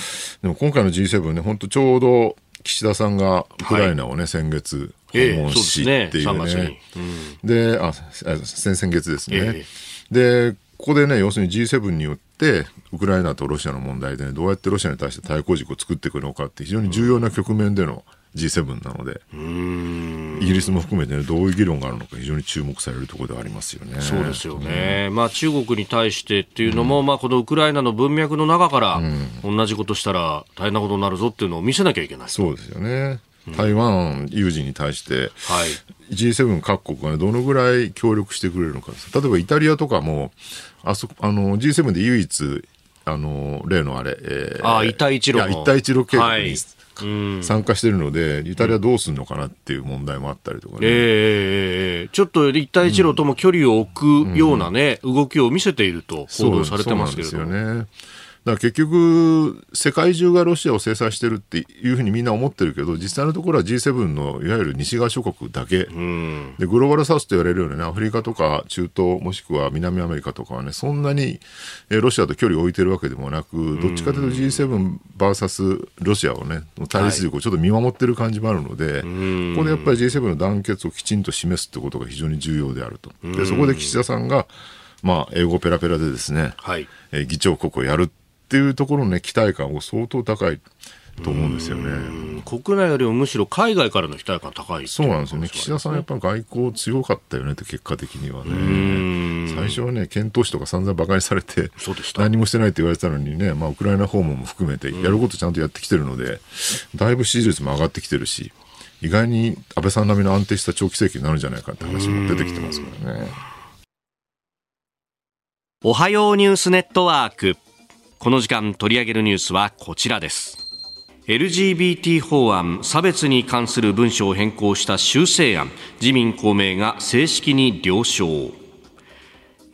でも今回の G7 ね、本当ちょうど岸田さんがウクライナをね、はい、先月訪問しっていうね。ええ、で、うん、あ、先々月ですね。え、で、ここでね、要するに G7 によって、ウクライナとロシアの問題で、ね、どうやってロシアに対して対抗軸を作っていくのかって非常に重要な局面での G7 なので、イギリスも含めて、ね、どういう議論があるのか非常に注目されるところではありますよね。そうですよね。うん、まあ中国に対してっていうのも、うん、まあこのウクライナの文脈の中から、同じことしたら大変なことになるぞっていうのを見せなきゃいけない。そうですよね。台湾有事に対して、はい、G7 各国が、ね、どのぐらい協力してくれるのか例えばイタリアとかもあそあの G7 で唯一あの例のあれ、えー、あ一帯一路一帯一路計画に、参加してるので、イタリアどうするのかなっていう問題もあったりとかね。えー、ちょっと一帯一路とも距離を置くようなね、うん、動きを見せていると報道されてますけれども。そうですよね。だから結局、世界中がロシアを制裁してるっていうふうにみんな思ってるけど、実際のところは G7 のいわゆる西側諸国だけ、うん、でグローバルサウスと言われるような、ね、アフリカとか中東、もしくは南アメリカとかはね、そんなにロシアと距離を置いてるわけでもなく、どっちかというと G7VS ロシアをね、対立力をちょっと見守ってる感じもあるので、はい、ここでやっぱり G7 の団結をきちんと示すってことが非常に重要であると。でそこで岸田さんがまあ、英語ペラペラでですね、はい、え議長国をやるっていうところの、ね、期待感も相当高いと思うんですよね。国内よりもむしろ海外からの期待感高いそうなんですよね、岸田さん、やっぱり外交強かったよねって、結果的にはね、最初はね、遣唐使とか散々馬鹿にされて、何もしてないって言われてたのにね、まあ、ウクライナ訪問も含めて、やることちゃんとやってきてるので、だいぶ支持率も上がってきてるし、意外に安倍さん並みの安定した長期政権になるんじゃないかって話も出てきてますからね。おはようニュースネットワーク。この時間取り上げるニュースはこちらです。LGBT 法案差別に関する文書を変更した修正案自民公明が正式に了承。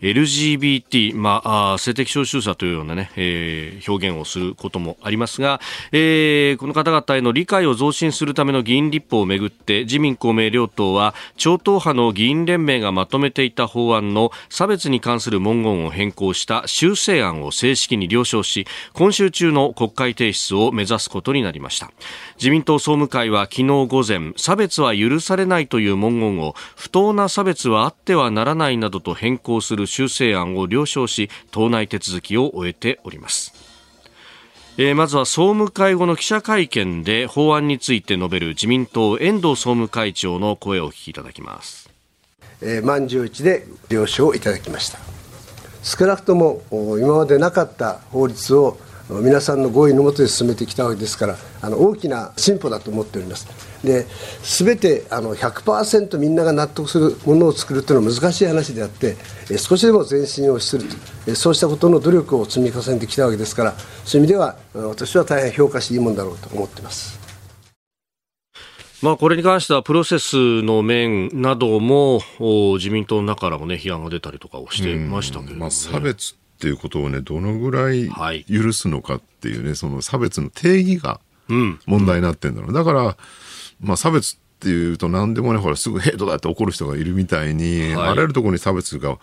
LGBT、まあ、性的少数者というようなね、えー、表現をすることもありますが、えー、この方々への理解を増進するための議員立法をめぐって自民公明両党は超党派の議員連盟がまとめていた法案の差別に関する文言を変更した修正案を正式に了承し今週中の国会提出を目指すことになりました。自民党総務会は昨日午前差別は許されないという文言を不当な差別はあってはならないなどと変更する修正案を了承し党内手続きを終えております。えー、まずは総務会後の記者会見で法案について述べる自民党遠藤総務会長の声をお聞きいただきます。えー、満場一致で了承いただきました。少なくとも今までなかった法律を皆さんの合意のもとで進めてきたわけですからあの大きな進歩だと思っております。で全てあの100%みんなが納得するものを作るというのは難しい話であって少しでも前進をすると。そうしたことの努力を積み重ねてきたわけですからそういう意味では私は大変評価していいものだろうと思っています。まあ、これに関してはプロセスの面なども自民党の中からも、ね、批判が出たりとかをしてましたけど、ね、まあ、差別っていうことを、ね、どのぐらい許すのかっていうね、はい、その差別の定義が問題になってるんだろう、うん、だから、まあ、差別っていうと何でもねほらすぐヘイトだって怒る人がいるみたいに、はい、あらゆるところに差別が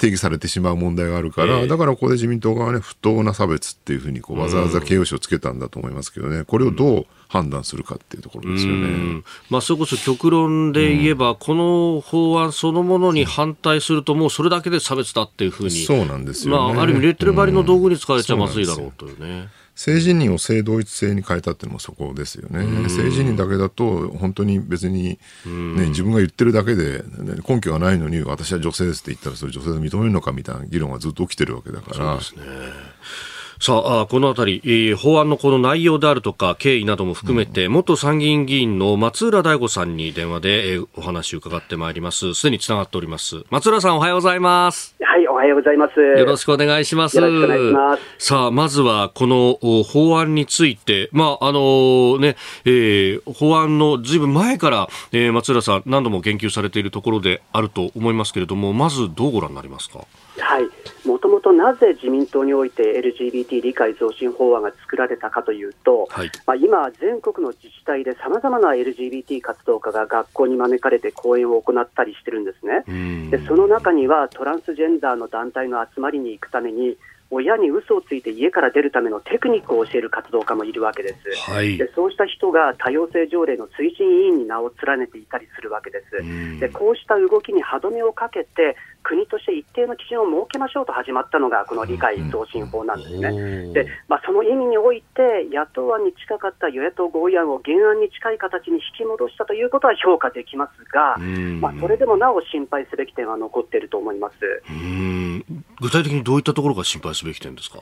定義されてしまう問題があるから、えー、だからここで自民党側はね、不当な差別っていうふうにこうわざわざ形容詞をつけたんだと思いますけどね、これをどう判断するかっていうところですよね。まあ、それこそ極論で言えば、うん、この法案そのものに反対すると、もうそれだけで差別だっていうふうに、そうなんですよ、ね、まあ、ある意味、レッテル張りの道具に使われちゃまずいだろうというね。性自認を性同一性に変えたっていうのもそこですよね。性自認だけだと本当に別に、ね、自分が言ってるだけで、ね、根拠がないのに私は女性ですって言ったらそれ女性で認めるのかみたいな議論がずっと起きてるわけだから。そうですねさあ、このあたり、えー、法案のこの内容であるとか、経緯なども含めて、うん、元参議院議員の松浦大吾さんに電話で、えー、お話を伺ってまいります。すでにつながっております。松浦さん、おはようございます。はようございます。よろしくお願いします。よろしくお願いします。さあ、まずは、この法案について、まあ、あのね、えー、法案のずいぶん前から、えー、松浦さん、何度も言及されているところであると思いますけれども、まずどうご覧になりますか？はい、もともとなぜ自民党において LGBT 理解増進法案が作られたかというと、はい、まあ、今、全国の自治体でさまざまな LGBT 活動家が学校に招かれて講演を行ったりしてるんですね。でその中にはトランスジェンダーの団体の集まりに行くために親に嘘をついて家から出るためのテクニックを教える活動家もいるわけです、はい、でそうした人が多様性条例の推進委員に名を連ねていたりするわけです、でこうした動きに歯止めをかけて国として一定の基準を設けましょうと始まったのがこの理解増進法なんですね、でまあ、その意味において野党案に近かった与野党合意案を原案に近い形に引き戻したということは評価できますが、まあ、それでもなお心配すべき点は残っていると思います具体的にどういったところが心配すべき点ですか？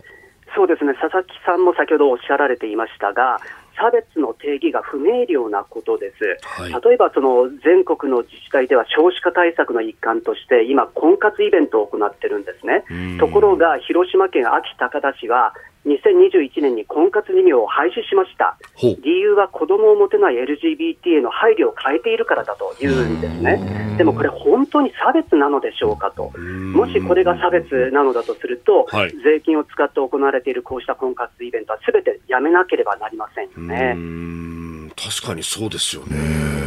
そうですね佐々木さんも先ほどおっしゃられていましたが、差別の定義が不明瞭なことです、はい、例えばその全国の自治体では少子化対策の一環として、今、婚活イベントを行ってるんですね。ところが、広島県安芸高田市は、2021年に婚活事業を廃止しました、理由は子供を持てない LGBT への配慮を変えているからだというんですね、でもこれ、本当に差別なのでしょうかと、もしこれが差別なのだとすると、はい、税金を使って行われているこうした婚活イベントはすべてやめなければなりませんよね。確かにそうですよね。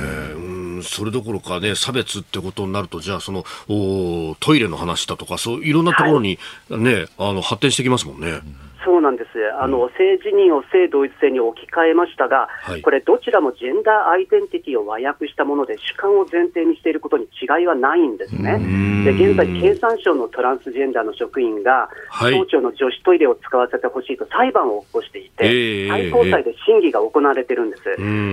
それどころかね、差別ってことになると、じゃあ、そのおトイレの話だとか、そういろんなところにね、はい、あの発展してきますもんね。そうなんです、あの性自認を性同一性に置き換えましたが、はい、これ、どちらもジェンダーアイデンティティを和訳したもので、主観を前提にしていることに違いはないんですね。で現在、経産省のトランスジェンダーの職員が、はい、省庁の女子トイレを使わせてほしいと裁判を起こしていて、えー、最高裁で審議が行われているんです。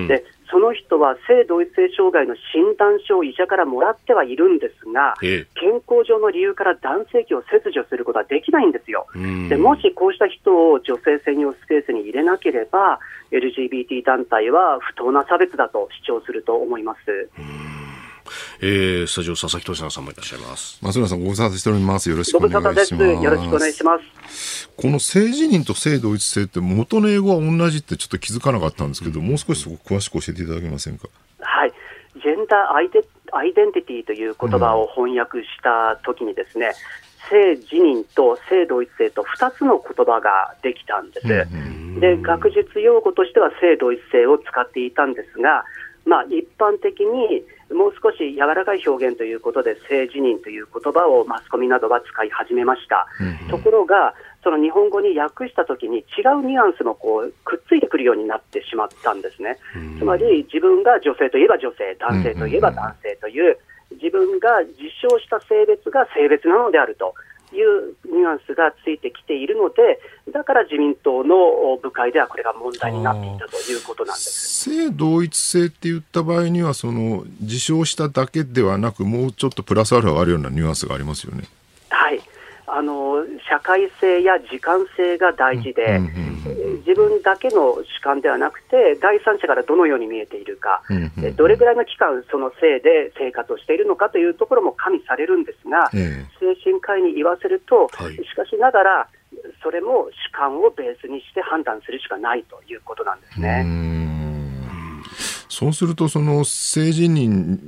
でその人は性同一性障害の診断書を医者からもらってはいるんですが、健康上の理由から男性器を切除することはできないんですよ。でもしこうした人を女性専用スペースに入れなければ、LGBT 団体は不当な差別だと主張すると思います。えー、スタジオ佐々木俊さんもいらっしゃいます。松村さんご無沙汰しております。よろしくお願いします。よろしくお願いします。この性自認と性同一性って元の英語は同じってちょっと気づかなかったんですけど、うん、もう少しそこ詳しく教えていただけませんか？はい。ジェンダーアイデアイデンティティという言葉を翻訳したときにですね、うん性自認と性同一性と2つの言葉ができたんです。で学術用語としては性同一性を使っていたんですが、まあ、一般的にもう少し柔らかい表現ということで、性自認という言葉をマスコミなどは使い始めました。うん、ところが、その日本語に訳したときに違うニュアンスもこうくっついてくるようになってしまったんですね。うん、つまり自分が女性といえば女性、男性といえば男性という、自分が実証した性別が性別なのであるというニュアンスがついてきているので、だから自民党の部会ではこれが問題になっていたということなんです性同一性って言った場合には、その自称しただけではなく、もうちょっとプラスアルファあるようなニュアンスがありますよね。はいあの社会性や時間性が大事で、自分だけの主観ではなくて、第三者からどのように見えているか、どれぐらいの期間、その性で生活をしているのかというところも加味されるんですが、精神科医に言わせると、しかしながら、それも主観をベースにして判断するしかないということなんですね。そうすると、その性自認、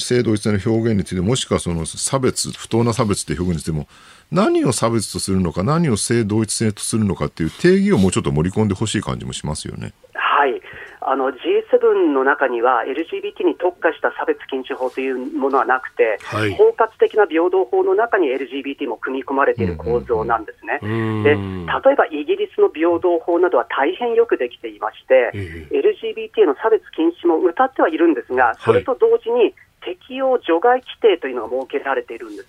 性同一性の表現について、もしくはその差別、不当な差別という表現についても、何を差別とするのか、何を性同一性とするのかっていう定義をもうちょっと盛り込んでほしい感じもしますよね。はい。あの G7 の中には LGBT に特化した差別禁止法というものはなくて、はい、包括的な平等法の中に LGBT も組み込まれている構造なんですね。で例えばイギリスの平等法などは大変よくできていまして、LGBT への差別禁止も謳ってはいるんですが、それと同時に適用除外規定というのが設けられているんです。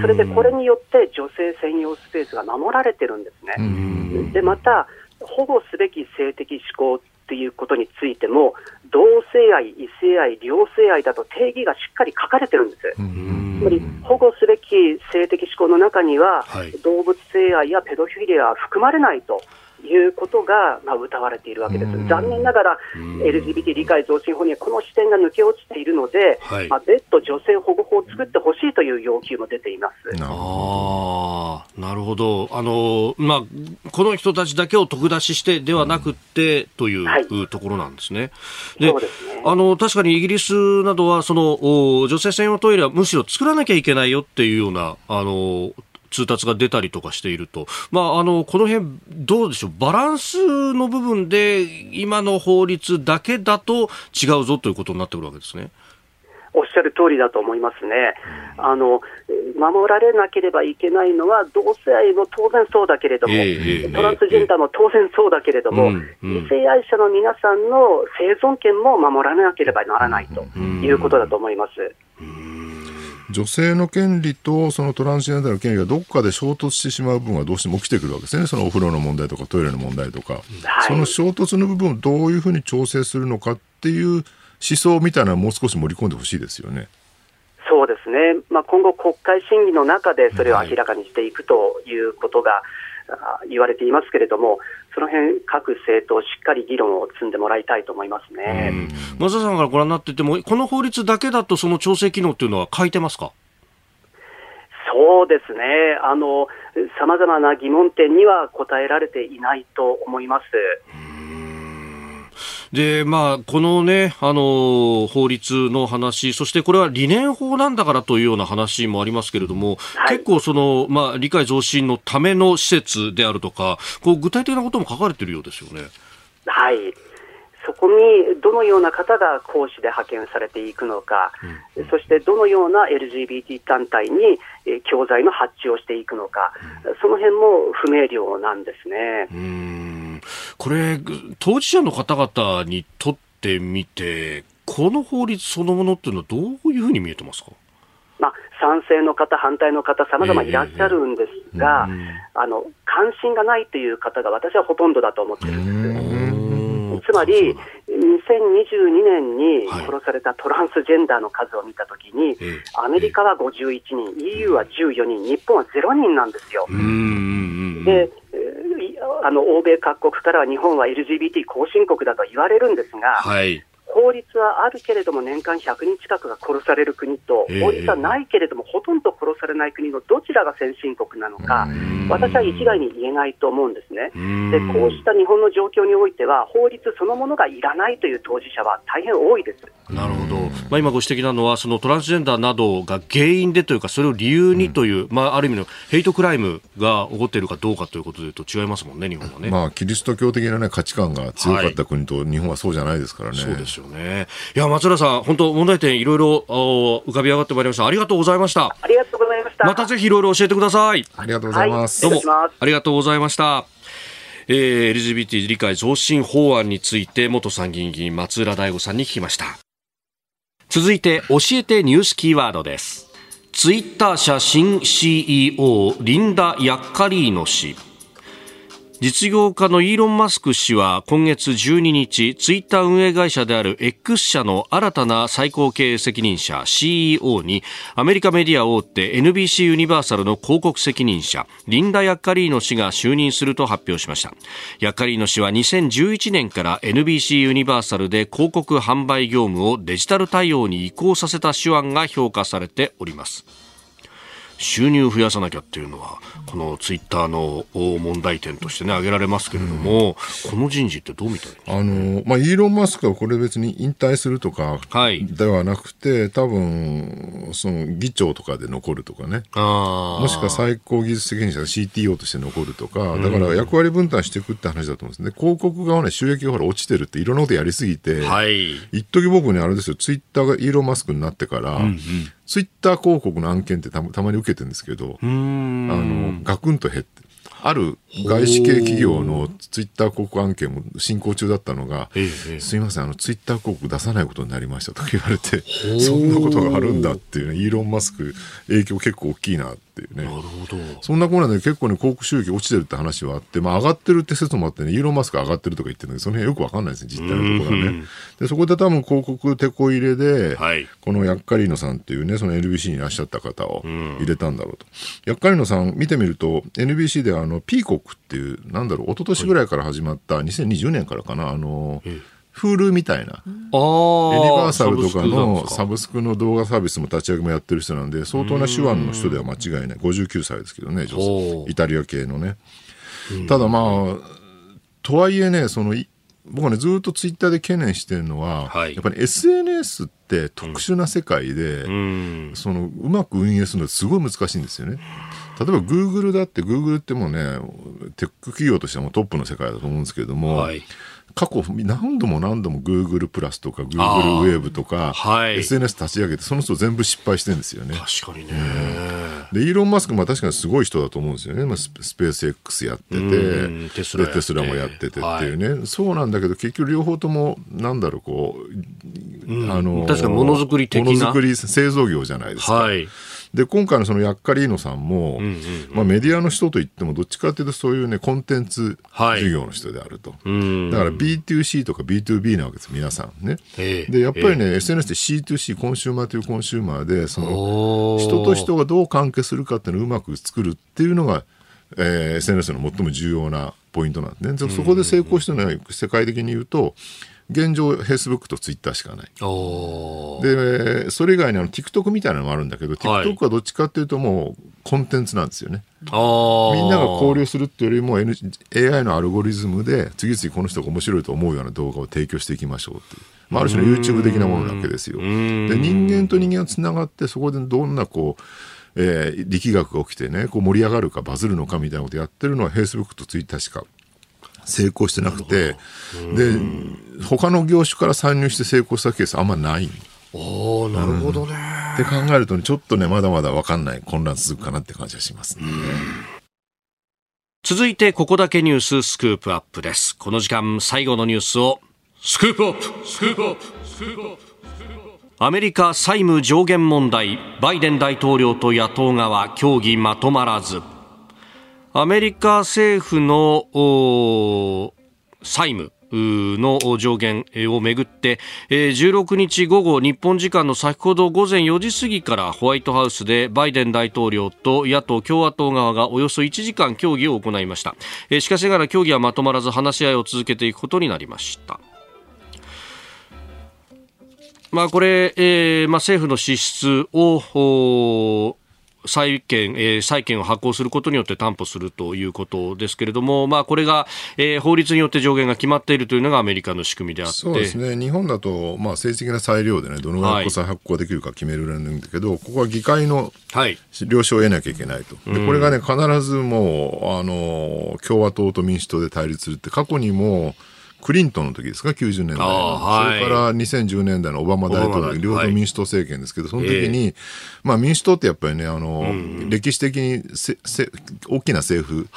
それでこれによって女性専用スペースが守られてるんですね。でまた保護すべき性的指向ということについても同性愛、異性愛、両性愛だと定義がしっかり書かれてるんです。つまり保護すべき性的指向の中には、はい、動物性愛やペドフィリアは含まれないということが、まあ、謳われているわけです。残念ながら、LGBT 理解増進法にはこの視点が抜け落ちているので、はい、まあ、別途女性保護法を作ってほしいという要求も出ています。あなるほど。あの、まあ、この人たちだけを得出ししてではなくて、という、はい、ところなんですね。で、そうですね。あの、確かにイギリスなどは、その、女性専用トイレはむしろ作らなきゃいけないよっていうような、あの、通達が出たりとかしていると、まあ、あのこの辺どうでしょう、バランスの部分で今の法律だけだと違うぞということになってくるわけですね。おっしゃる通りだと思いますね、あの守られなければいけないのは、同性愛も当然そうだけれども、えー、トランスジェンダーも当然そうだけれども、異性愛者の皆さんの生存権も守らなければならないということだと思います。女性の権利とそのトランスジェンダーの権利がどこかで衝突してしまう部分がどうしても起きてくるわけですね、そのお風呂の問題とかトイレの問題とか、はい、その衝突の部分をどういうふうに調整するのかっていう思想みたいなのをもう少し盛り込んでほしいですよね。そうですね、まあ、今後、国会審議の中でそれを明らかにしていくということが、言われていますけれども、その辺各政党、しっかり議論を積んでもらいたいと思いますね。松田さんからご覧になってても、この法律だけだと、その調整機能っていうのは書いてますか？そうですね、さまざまな疑問点には答えられていないと思います。で、まあ、このね、あの、法律の話、そしてこれは理念法なんだからというような話もありますけれども、はい、結構その、まあ、理解増進のための施設であるとか、こう具体的なことも書かれているようですよね。はい。そこにどのような方が講師で派遣されていくのか、うん、そしてどのような LGBT 団体に教材の発注をしていくのか、うん、その辺も不明瞭なんですね。これ、当事者の方々にとってみて、この法律そのものっていうのはどういうふうに見えてますか？まあ、賛成の方、反対の方、さまざまいらっしゃるんですが、えーあの、関心がないという方が私はほとんどだと思ってるんです。つまり、2022年に殺されたトランスジェンダーの数を見たときに、アメリカは51人、EU は14人、日本は0人なんですよ。であの欧米各国からは日本は LGBT 後進国だと言われるんですが、はい、法律はあるけれども年間100人近くが殺される国と、法律はないけれどもほとんど殺されない国のどちらが先進国なのか、私は一概に言えないと思うんですね。で、こうした日本の状況においては、法律そのものがいらないという当事者は大変多いです。なるほど。まあ、今ご指摘なのは、そのトランスジェンダーなどが原因でというか、それを理由にという、うん、まあ、ある意味のヘイトクライムが起こっているかどうかということでいうと違いますもんね、日本はね。まあ、キリスト教的な、ね、価値観が強かった国と日本はそうじゃないですからね。はい、そうですよね。いや、松浦さん、本当問題点いろいろ浮かび上がってまいりました。ありがとうございました。ありがとうございました。またぜひいろいろ教えてください。ありがとうございます。はい、どうもありがとうございました。えー、LGBT 理解増進法案について元参議院議員松浦大吾さんに聞きました続いて教えてニュースキーワードですツイッター社新 CEO リンダ・ヤッカリーノ氏実業家のイーロン・マスク氏は今月12日ツイッター運営会社である X 社の新たな最高経営責任者 CEO にアメリカメディア大手 NBC ユニバーサルの広告責任者リンダ・ヤッカリーノ氏が就任すると発表しました。ヤッカリーノ氏は2011年から NBC ユニバーサルで広告販売業務をデジタル対応に移行させた手腕が評価されております。収入を増やさなきゃっていうのはこのツイッターの問題点としてね挙げられますけれども、うん、この人事ってどう見たらあの、まあ、イーロン・マスクはこれ別に引退するとかではなくて、はい、多分その議長とかで残るとかね。もしくは最高技術責任者が CTO として残るとかだから役割分担していくって話だと思うんですね。広告側ね収益がほら落ちてるっていろんなことやりすぎて、はい、一時僕ねあれですよツイッターがイーロン・マスクになってから、うんうんツイッター広告の案件ってたたまに受けてるんですけど、あの、ガクンと減って、ある外資系企業のツイッター広告案件も進行中だったのが、すみません、あの、ツイッター広告出さないことになりましたと言われて、そんなことがあるんだっていうね、イーロン・マスク影響結構大きいなっていうね。なるほど。そんなコーナーで結構ね、広告収益落ちてるって話はあって、まあ上がってるって説もあってね、イーロン・マスク上がってるとか言ってるんだけど、その辺よくわかんないですね、実態のところはね。で、そこで多分広告手こ入れで、はい、このヤッカリーノさんっていうね、その NBC にいらっしゃった方を入れたんだろうと。ヤッカリーノさん見てみると、NBC ではあの、ピーコックっていう、なんだろう、一昨年ぐらいから始まった、2020年からかな、あの、フールみたいな、ユニバーサルとかのサブスクの。動画サービスも立ち上げもやってる人なんで、相当な手腕の人では間違いない。59歳ですけどね、女性。イタリア系のね。ただまあ、とはいえね、その、僕はね、ずっとツイッターで懸念してるのは、はい、やっぱり SNS って特殊な世界で、うん、そのうまく運営するのすごい難しいんですよね。例えばグーグルだってグーグルってもうねテック企業としてはもトップの世界だと思うんですけれども、はい、過去何度も何度も Google プラスとか Google ウェブとか、はい、SNS 立ち上げてその人全部失敗してるんですよね。確かにね、うん、でイーロン・マスクも確かにすごい人だと思うんですよね、まあ、スペース X やっててテスラテスラもやっててっていうね、はい、そうなんだけど結局両方ともなんだろうこう、うん、あの確かにものづくり的な。ものづくり製造業じゃないですか。はいで今回のそのヤッカリーノさんも、うんうんうん、まあ、メディアの人といってもどっちかというとそういうねコンテンツ事業の人であると、はい、だから B2C とか B2B なわけです皆さんね。でやっぱりね SNS で C2C コンシューマーというコンシューマーでその人と人がどう関係するかっていうのをうまく作るっていうのが、えー、SNS の最も重要なポイントなんで、ね、そこで成功してるのは世界的に言うと現状、フェイスブックとツイッターしかない。で、それ以外にあの TikTok みたいなのもあるんだけど、TikTok はどっちかっていうともうコンテンツなんですよね。みんなが交流するっていうよりも、N、AI のアルゴリズムで次々この人が面白いと思うような動画を提供していきましょうっていう。まあ、ある種の YouTube 的なものなわけですよ。で、人間と人間がつながって、そこでどんなこう、えー、力学が起きてね、こう盛り上がるかバズるのかみたいなことやってるのは Facebook と Twitter しか成功してなくて、で、他の業種から参入して成功したケースあんまない。おなるほどね、って考えると、ね、ちょっとね、まだまだ分かんない混乱続くかなって感じがしますね。続いて、ここだけニューススクープアップです。この時間、最後のニュースを、スクープアップスクープアップスクープアップアメリカ債務上限問題、バイデン大統領と野党側、協議まとまらず。アメリカ政府の債務の上限をめぐって16日午後日本時間の先ほど午前4時過ぎからホワイトハウスでバイデン大統領と野党・共和党側がおよそ1時間協議を行いました。しかしながら協議はまとまらず話し合いを続けていくことになりました。まあ、これ、えーまあ、政府の支出を債券、えー、債券を発行することによって担保するということですけれども、まあ、これが、えー、法律によって上限が決まっているというのがアメリカの仕組みであって。そうですね、日本だと、まあ、政治的な裁量でね、どのぐらい国債発行できるか決めるんだけど、はい、ここは議会の了承を得なきゃいけないと、でこれがね、必ずもうあの共和党と民主党で対立するって、過去にも、クリントンの時ですか、90年代はい、それから2010年代のオバマ大統領、両党民主党政権ですけど、その時に、えー、まあ民主党ってやっぱりね、あの、うん、歴史的にせせ大きな政府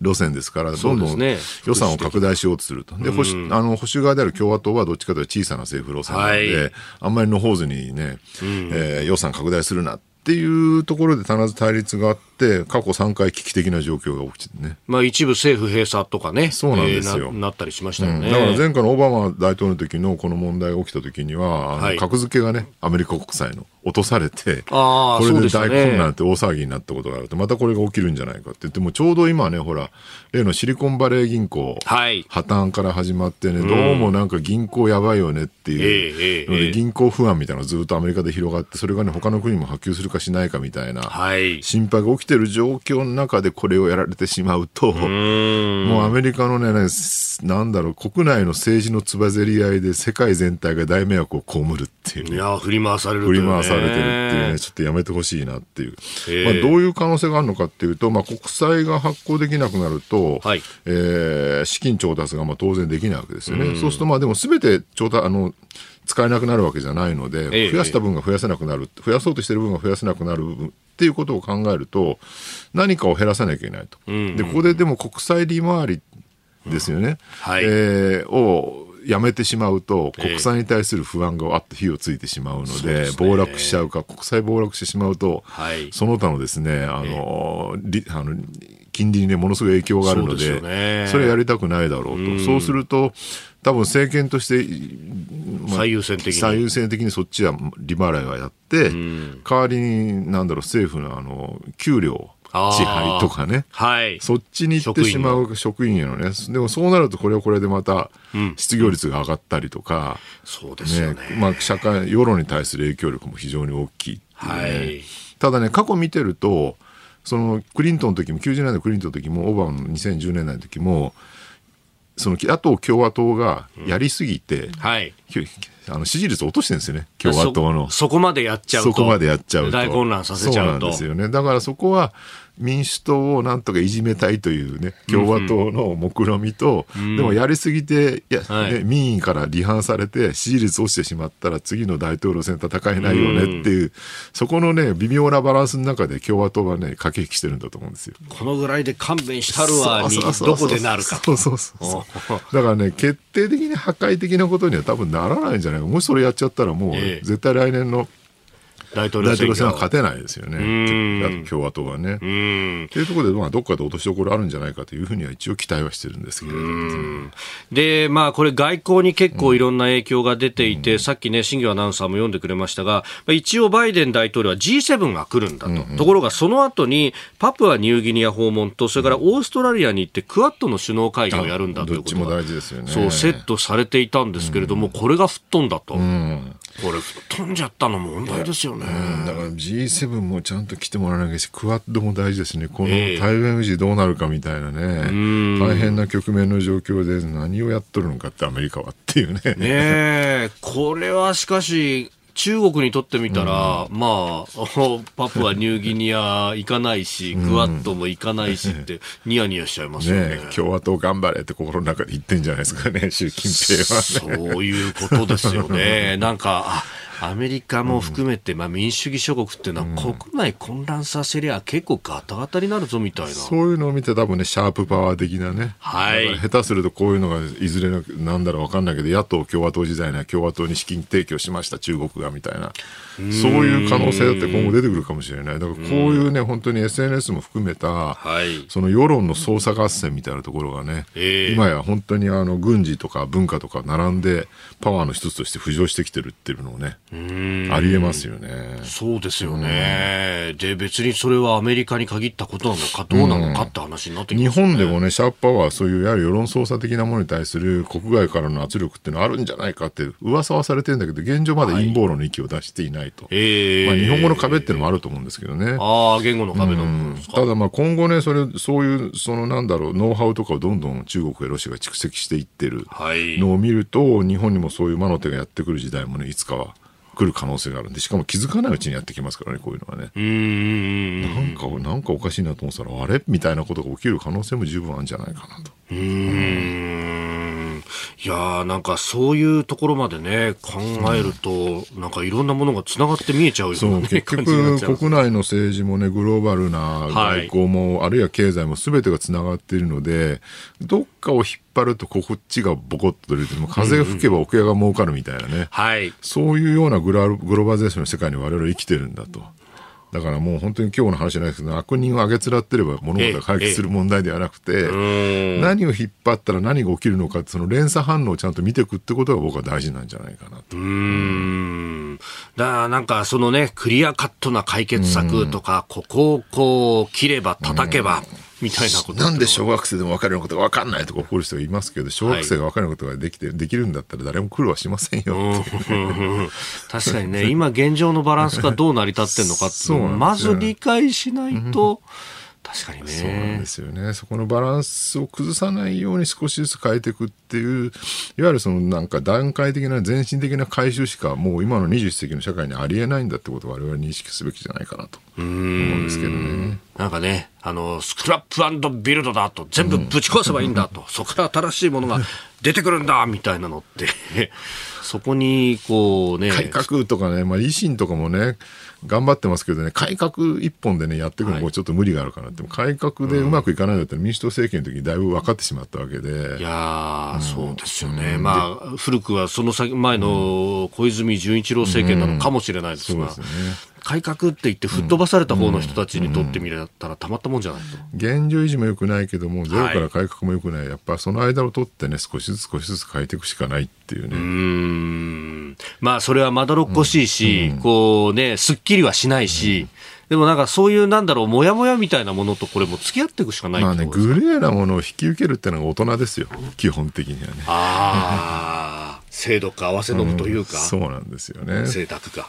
路線ですから、はい、どんどん予算を拡大しようとすると。で、保守、あの保守側である共和党はどっちかというと小さな政府路線なので、はい、あんまりのほうずにね、うん、えー、予算拡大するなっていうところで必ず対立があって、過去3回危機的な状況が起きてね。まあ一部政府閉鎖とかね。そうなんですよ。えー、ななったりしましたよね、うん、だから前回のオバマ大統領の時のこの問題が起きた時には、はい、格付けがね、アメリカ国債の落とされて、これで大混乱って大騒ぎになったことがあると、またこれが起きるんじゃないかって言って、もちょうど今ね、ほら、例のシリコンバレー銀行、はい、破綻から始まってね、どうもなんか銀行やばいよねっていうので、銀行不安みたいなのがずっとアメリカで広がって、それがね、他の国にも波及するかしないかみたいな、心配が起きてる状況の中でこれをやられてしまうと、もうアメリカのね、なんだろう、国内の政治のつばぜり合いで世界全体が大迷惑を被るっていう、ね、いや、振り回される、ね、振り回されてるっていうね、ちょっとやめてほしいなっていう。まあ、どういう可能性があるのかっていうと、まあ、国債が発行できなくなると、はい、えー、資金調達がまあ当然できないわけですよね。うそうすると、まあ、でもすべて調達、あの、使えなくなるわけじゃないので、増やした分が増やせなくなる、増やそうとしてる分が増やせなくなるっていうことを考えると、何かを減らさなきゃいけないと。で、ここででも国債利回りですよね。はい、えー、をやめてしまうと、国債に対する不安があって火をついてしまうので、えー、暴落しちゃうか、国債暴落してしまうと、はい、その他のですね、あの、えー、あの金利にね、ものすごい影響があるので、そね、それやりたくないだろうと。うそうすると、多分政権として、まあ、最優先的に。最優先的にそっちは利払いはやって、代わりに、なんだろう、政府のあの、給料、支配とかね、はい、そっちに行ってしまう職員へのね、でもそうなるとこれはこれでまた失業率が上がったりとか、うん、そうですね。まあ、社会、世論に対する影響力も非常に大きいい、ね、はい、ただね、過去見てると、そのクリントンの時も、90年代のクリントンの時も、オバマの2010年代の時も、その野党・共和党がやりすぎて、うん、はい、あの支持率落としてるんですよね、共和党の。そこまでやっちゃうと。そこまでやっちゃうと。大混乱させちゃうと。そうなんですよね。だからそこは、民主党をなんとかいじめたいというね、共和党の目論みと、うん、でもやりすぎて、いや、はい、ね、民意から離反されて支持率落ちてしまったら次の大統領選戦えないよねっていう、うん、そこのね、微妙なバランスの中で共和党はね、駆け引きしてるんだと思うんですよ。このぐらいで勘弁したるわに、どこでなるか。そうそうそうだからね、決定的に破壊的なことには多分ならないんじゃないか。もしそれやっちゃったらもう、絶対来年の大統領選は。勝てないですよね、共和党はね。というところで、まあ、どっかで落としどころあるんじゃないかというふうには一応期待はしてるんですけれども。で、まあ、これ外交に結構いろんな影響が出ていて、うん、さっきね、新業アナウンサーも読んでくれましたが、一応バイデン大統領は G7 が来るんだと。うんうん、ところが、その後にパプアニューギニア訪問と、それからオーストラリアに行ってクアッドの首脳会議をやるんだということが、そう、セットされていたんですけれども、これが吹っ飛んだと。うんこれ、飛んじゃったの問題ですよね。だから G7 もちゃんと来てもらわなきゃし、クワッドも大事ですね。この台湾維持どうなるかみたいなね、えー、大変な局面の状況で何をやっとるのかってアメリカはっていうね。ねこれはしかし、中国にとってみたら、うん、まあ、パプアニューギニア行かないし、クワッドも行かないしって、ニヤニヤしちゃいますよね。ね共和党頑張れって心の中で言ってんじゃないですかね、習近平は、ね、そういうことですよね。なんか、あアメリカも含めて、まあ、民主主義諸国っていうのは、国内混乱させりゃ結構ガタガタになるぞみたいな。そういうのを見て多分ね、シャープパワー的なね。はい。下手するとこういうのがいずれなんだろうわかんないけど、野党共和党時代には共和党に資金提供しました、中国がみたいな。そういう可能性だって今後出てくるかもしれない。だからこういうね、本当に SNS も含めた、はい、その世論の操作合戦みたいなところがね、えー、今や本当にあの軍事とか文化とか並んでパワーの一つとして浮上してきてるっていうのをね、ありえますよね。そうですよね。で、別にそれはアメリカに限ったことなのかどうなのかって話になってきます、ね、日本でもね、シャープパワー、そういうやはり世論操作的なものに対する国外からの圧力っていうのはあるんじゃないかって噂はされてるんだけど、現状まで陰謀論の域を出していないと。はい、えー、まあ、日本語の壁っていうのもあると思うんですけどね。ああ、言語の壁の、うん、ただまあ今後ね、それ、そういう、そのなんだろう、ノウハウとかをどんどん中国やロシアが蓄積していってるのを見ると、はい、日本にもそういう魔の手がやってくる時代もね、いつかは来る可能性があるんで、しかも気づかないうちにやってきますからね、こういうのはね。うんなんか、なんかおかしいなと思ったら、あれ？みたいなことが起きる可能性も十分あるんじゃないかなと。うん。いやなんかそういうところまでね、考えると、うん、なんかいろんなものがつながって見えちゃうような、ね、結局、国内の政治もね、グローバルな外交も、はい、あるいは経済もすべてがつながっているので、どっかを引っ張るとこっちがボコッと出て、風が吹けば奥屋が儲かるみたいなね、はい、そういうようなグログローバリゼーションの世界に我々は生きてるんだと。だからもう本当に今日の話じゃないですけど悪人をあげつらってれば物事が解決する問題ではなくて何を引っ張ったら何が起きるのかその連鎖反応をちゃんと見ていくってことが僕は大事なんじゃないかなと。うんだからなんかそのねクリアカットな解決策とかここをこう切れば叩けば。みたいなこと。なんで小学生でも分かるようなことが分かんないとか怒る人がいますけど小学生が分かることができて、はい、できるんだったら誰も苦労はしませんよ確かにね今現状のバランスがどう成り立ってるのかっていうのをまず理解しないと。確かにね。そうなんですよね。そこのバランスを崩さないように少しずつ変えていくっていう、いわゆるそのなんか段階的な全身的な回収しかもう今の21世紀の社会にありえないんだってことを我々認識すべきじゃないかなと思うんですけどね。なんかね、あの、スクラップビルドだと、全部ぶち壊せばいいんだと、うん、そこから新しいものが出てくるんだみたいなのってそこにこうね。改革とかね、まあ維新とかもね、頑張ってますけどね、改革一本でね、やっていくのもちょっと無理があるかなって、はい、改革でうまくいかないんだったら民主党政権の時にだいぶ分かってしまったわけで。いや、うん、そうですよね。まあ、古くはその先前の小泉純一郎政権なのかもしれないですが、うん、そうですね。改革って言って吹っ飛ばされた方の人たちにとってみれたらたまったもんじゃないと、現状維持もよくないけどもゼロから改革もよくない、はい、やっぱその間を取ってね少しずつ少しずつ変えていくしかないっていうね。うん。まあそれはまどろっこしいし、うん、こうねすっきりはしないし、うん。でもなんかそういうなんだろう、もやもやみたいなものとこれも付き合っていくしかないまあね、グレーなものを引き受けるっていうのが大人ですよ、基本的にはね。ああ、制度か合わせ飲むというか、うん、そうなんですよね。贅沢か。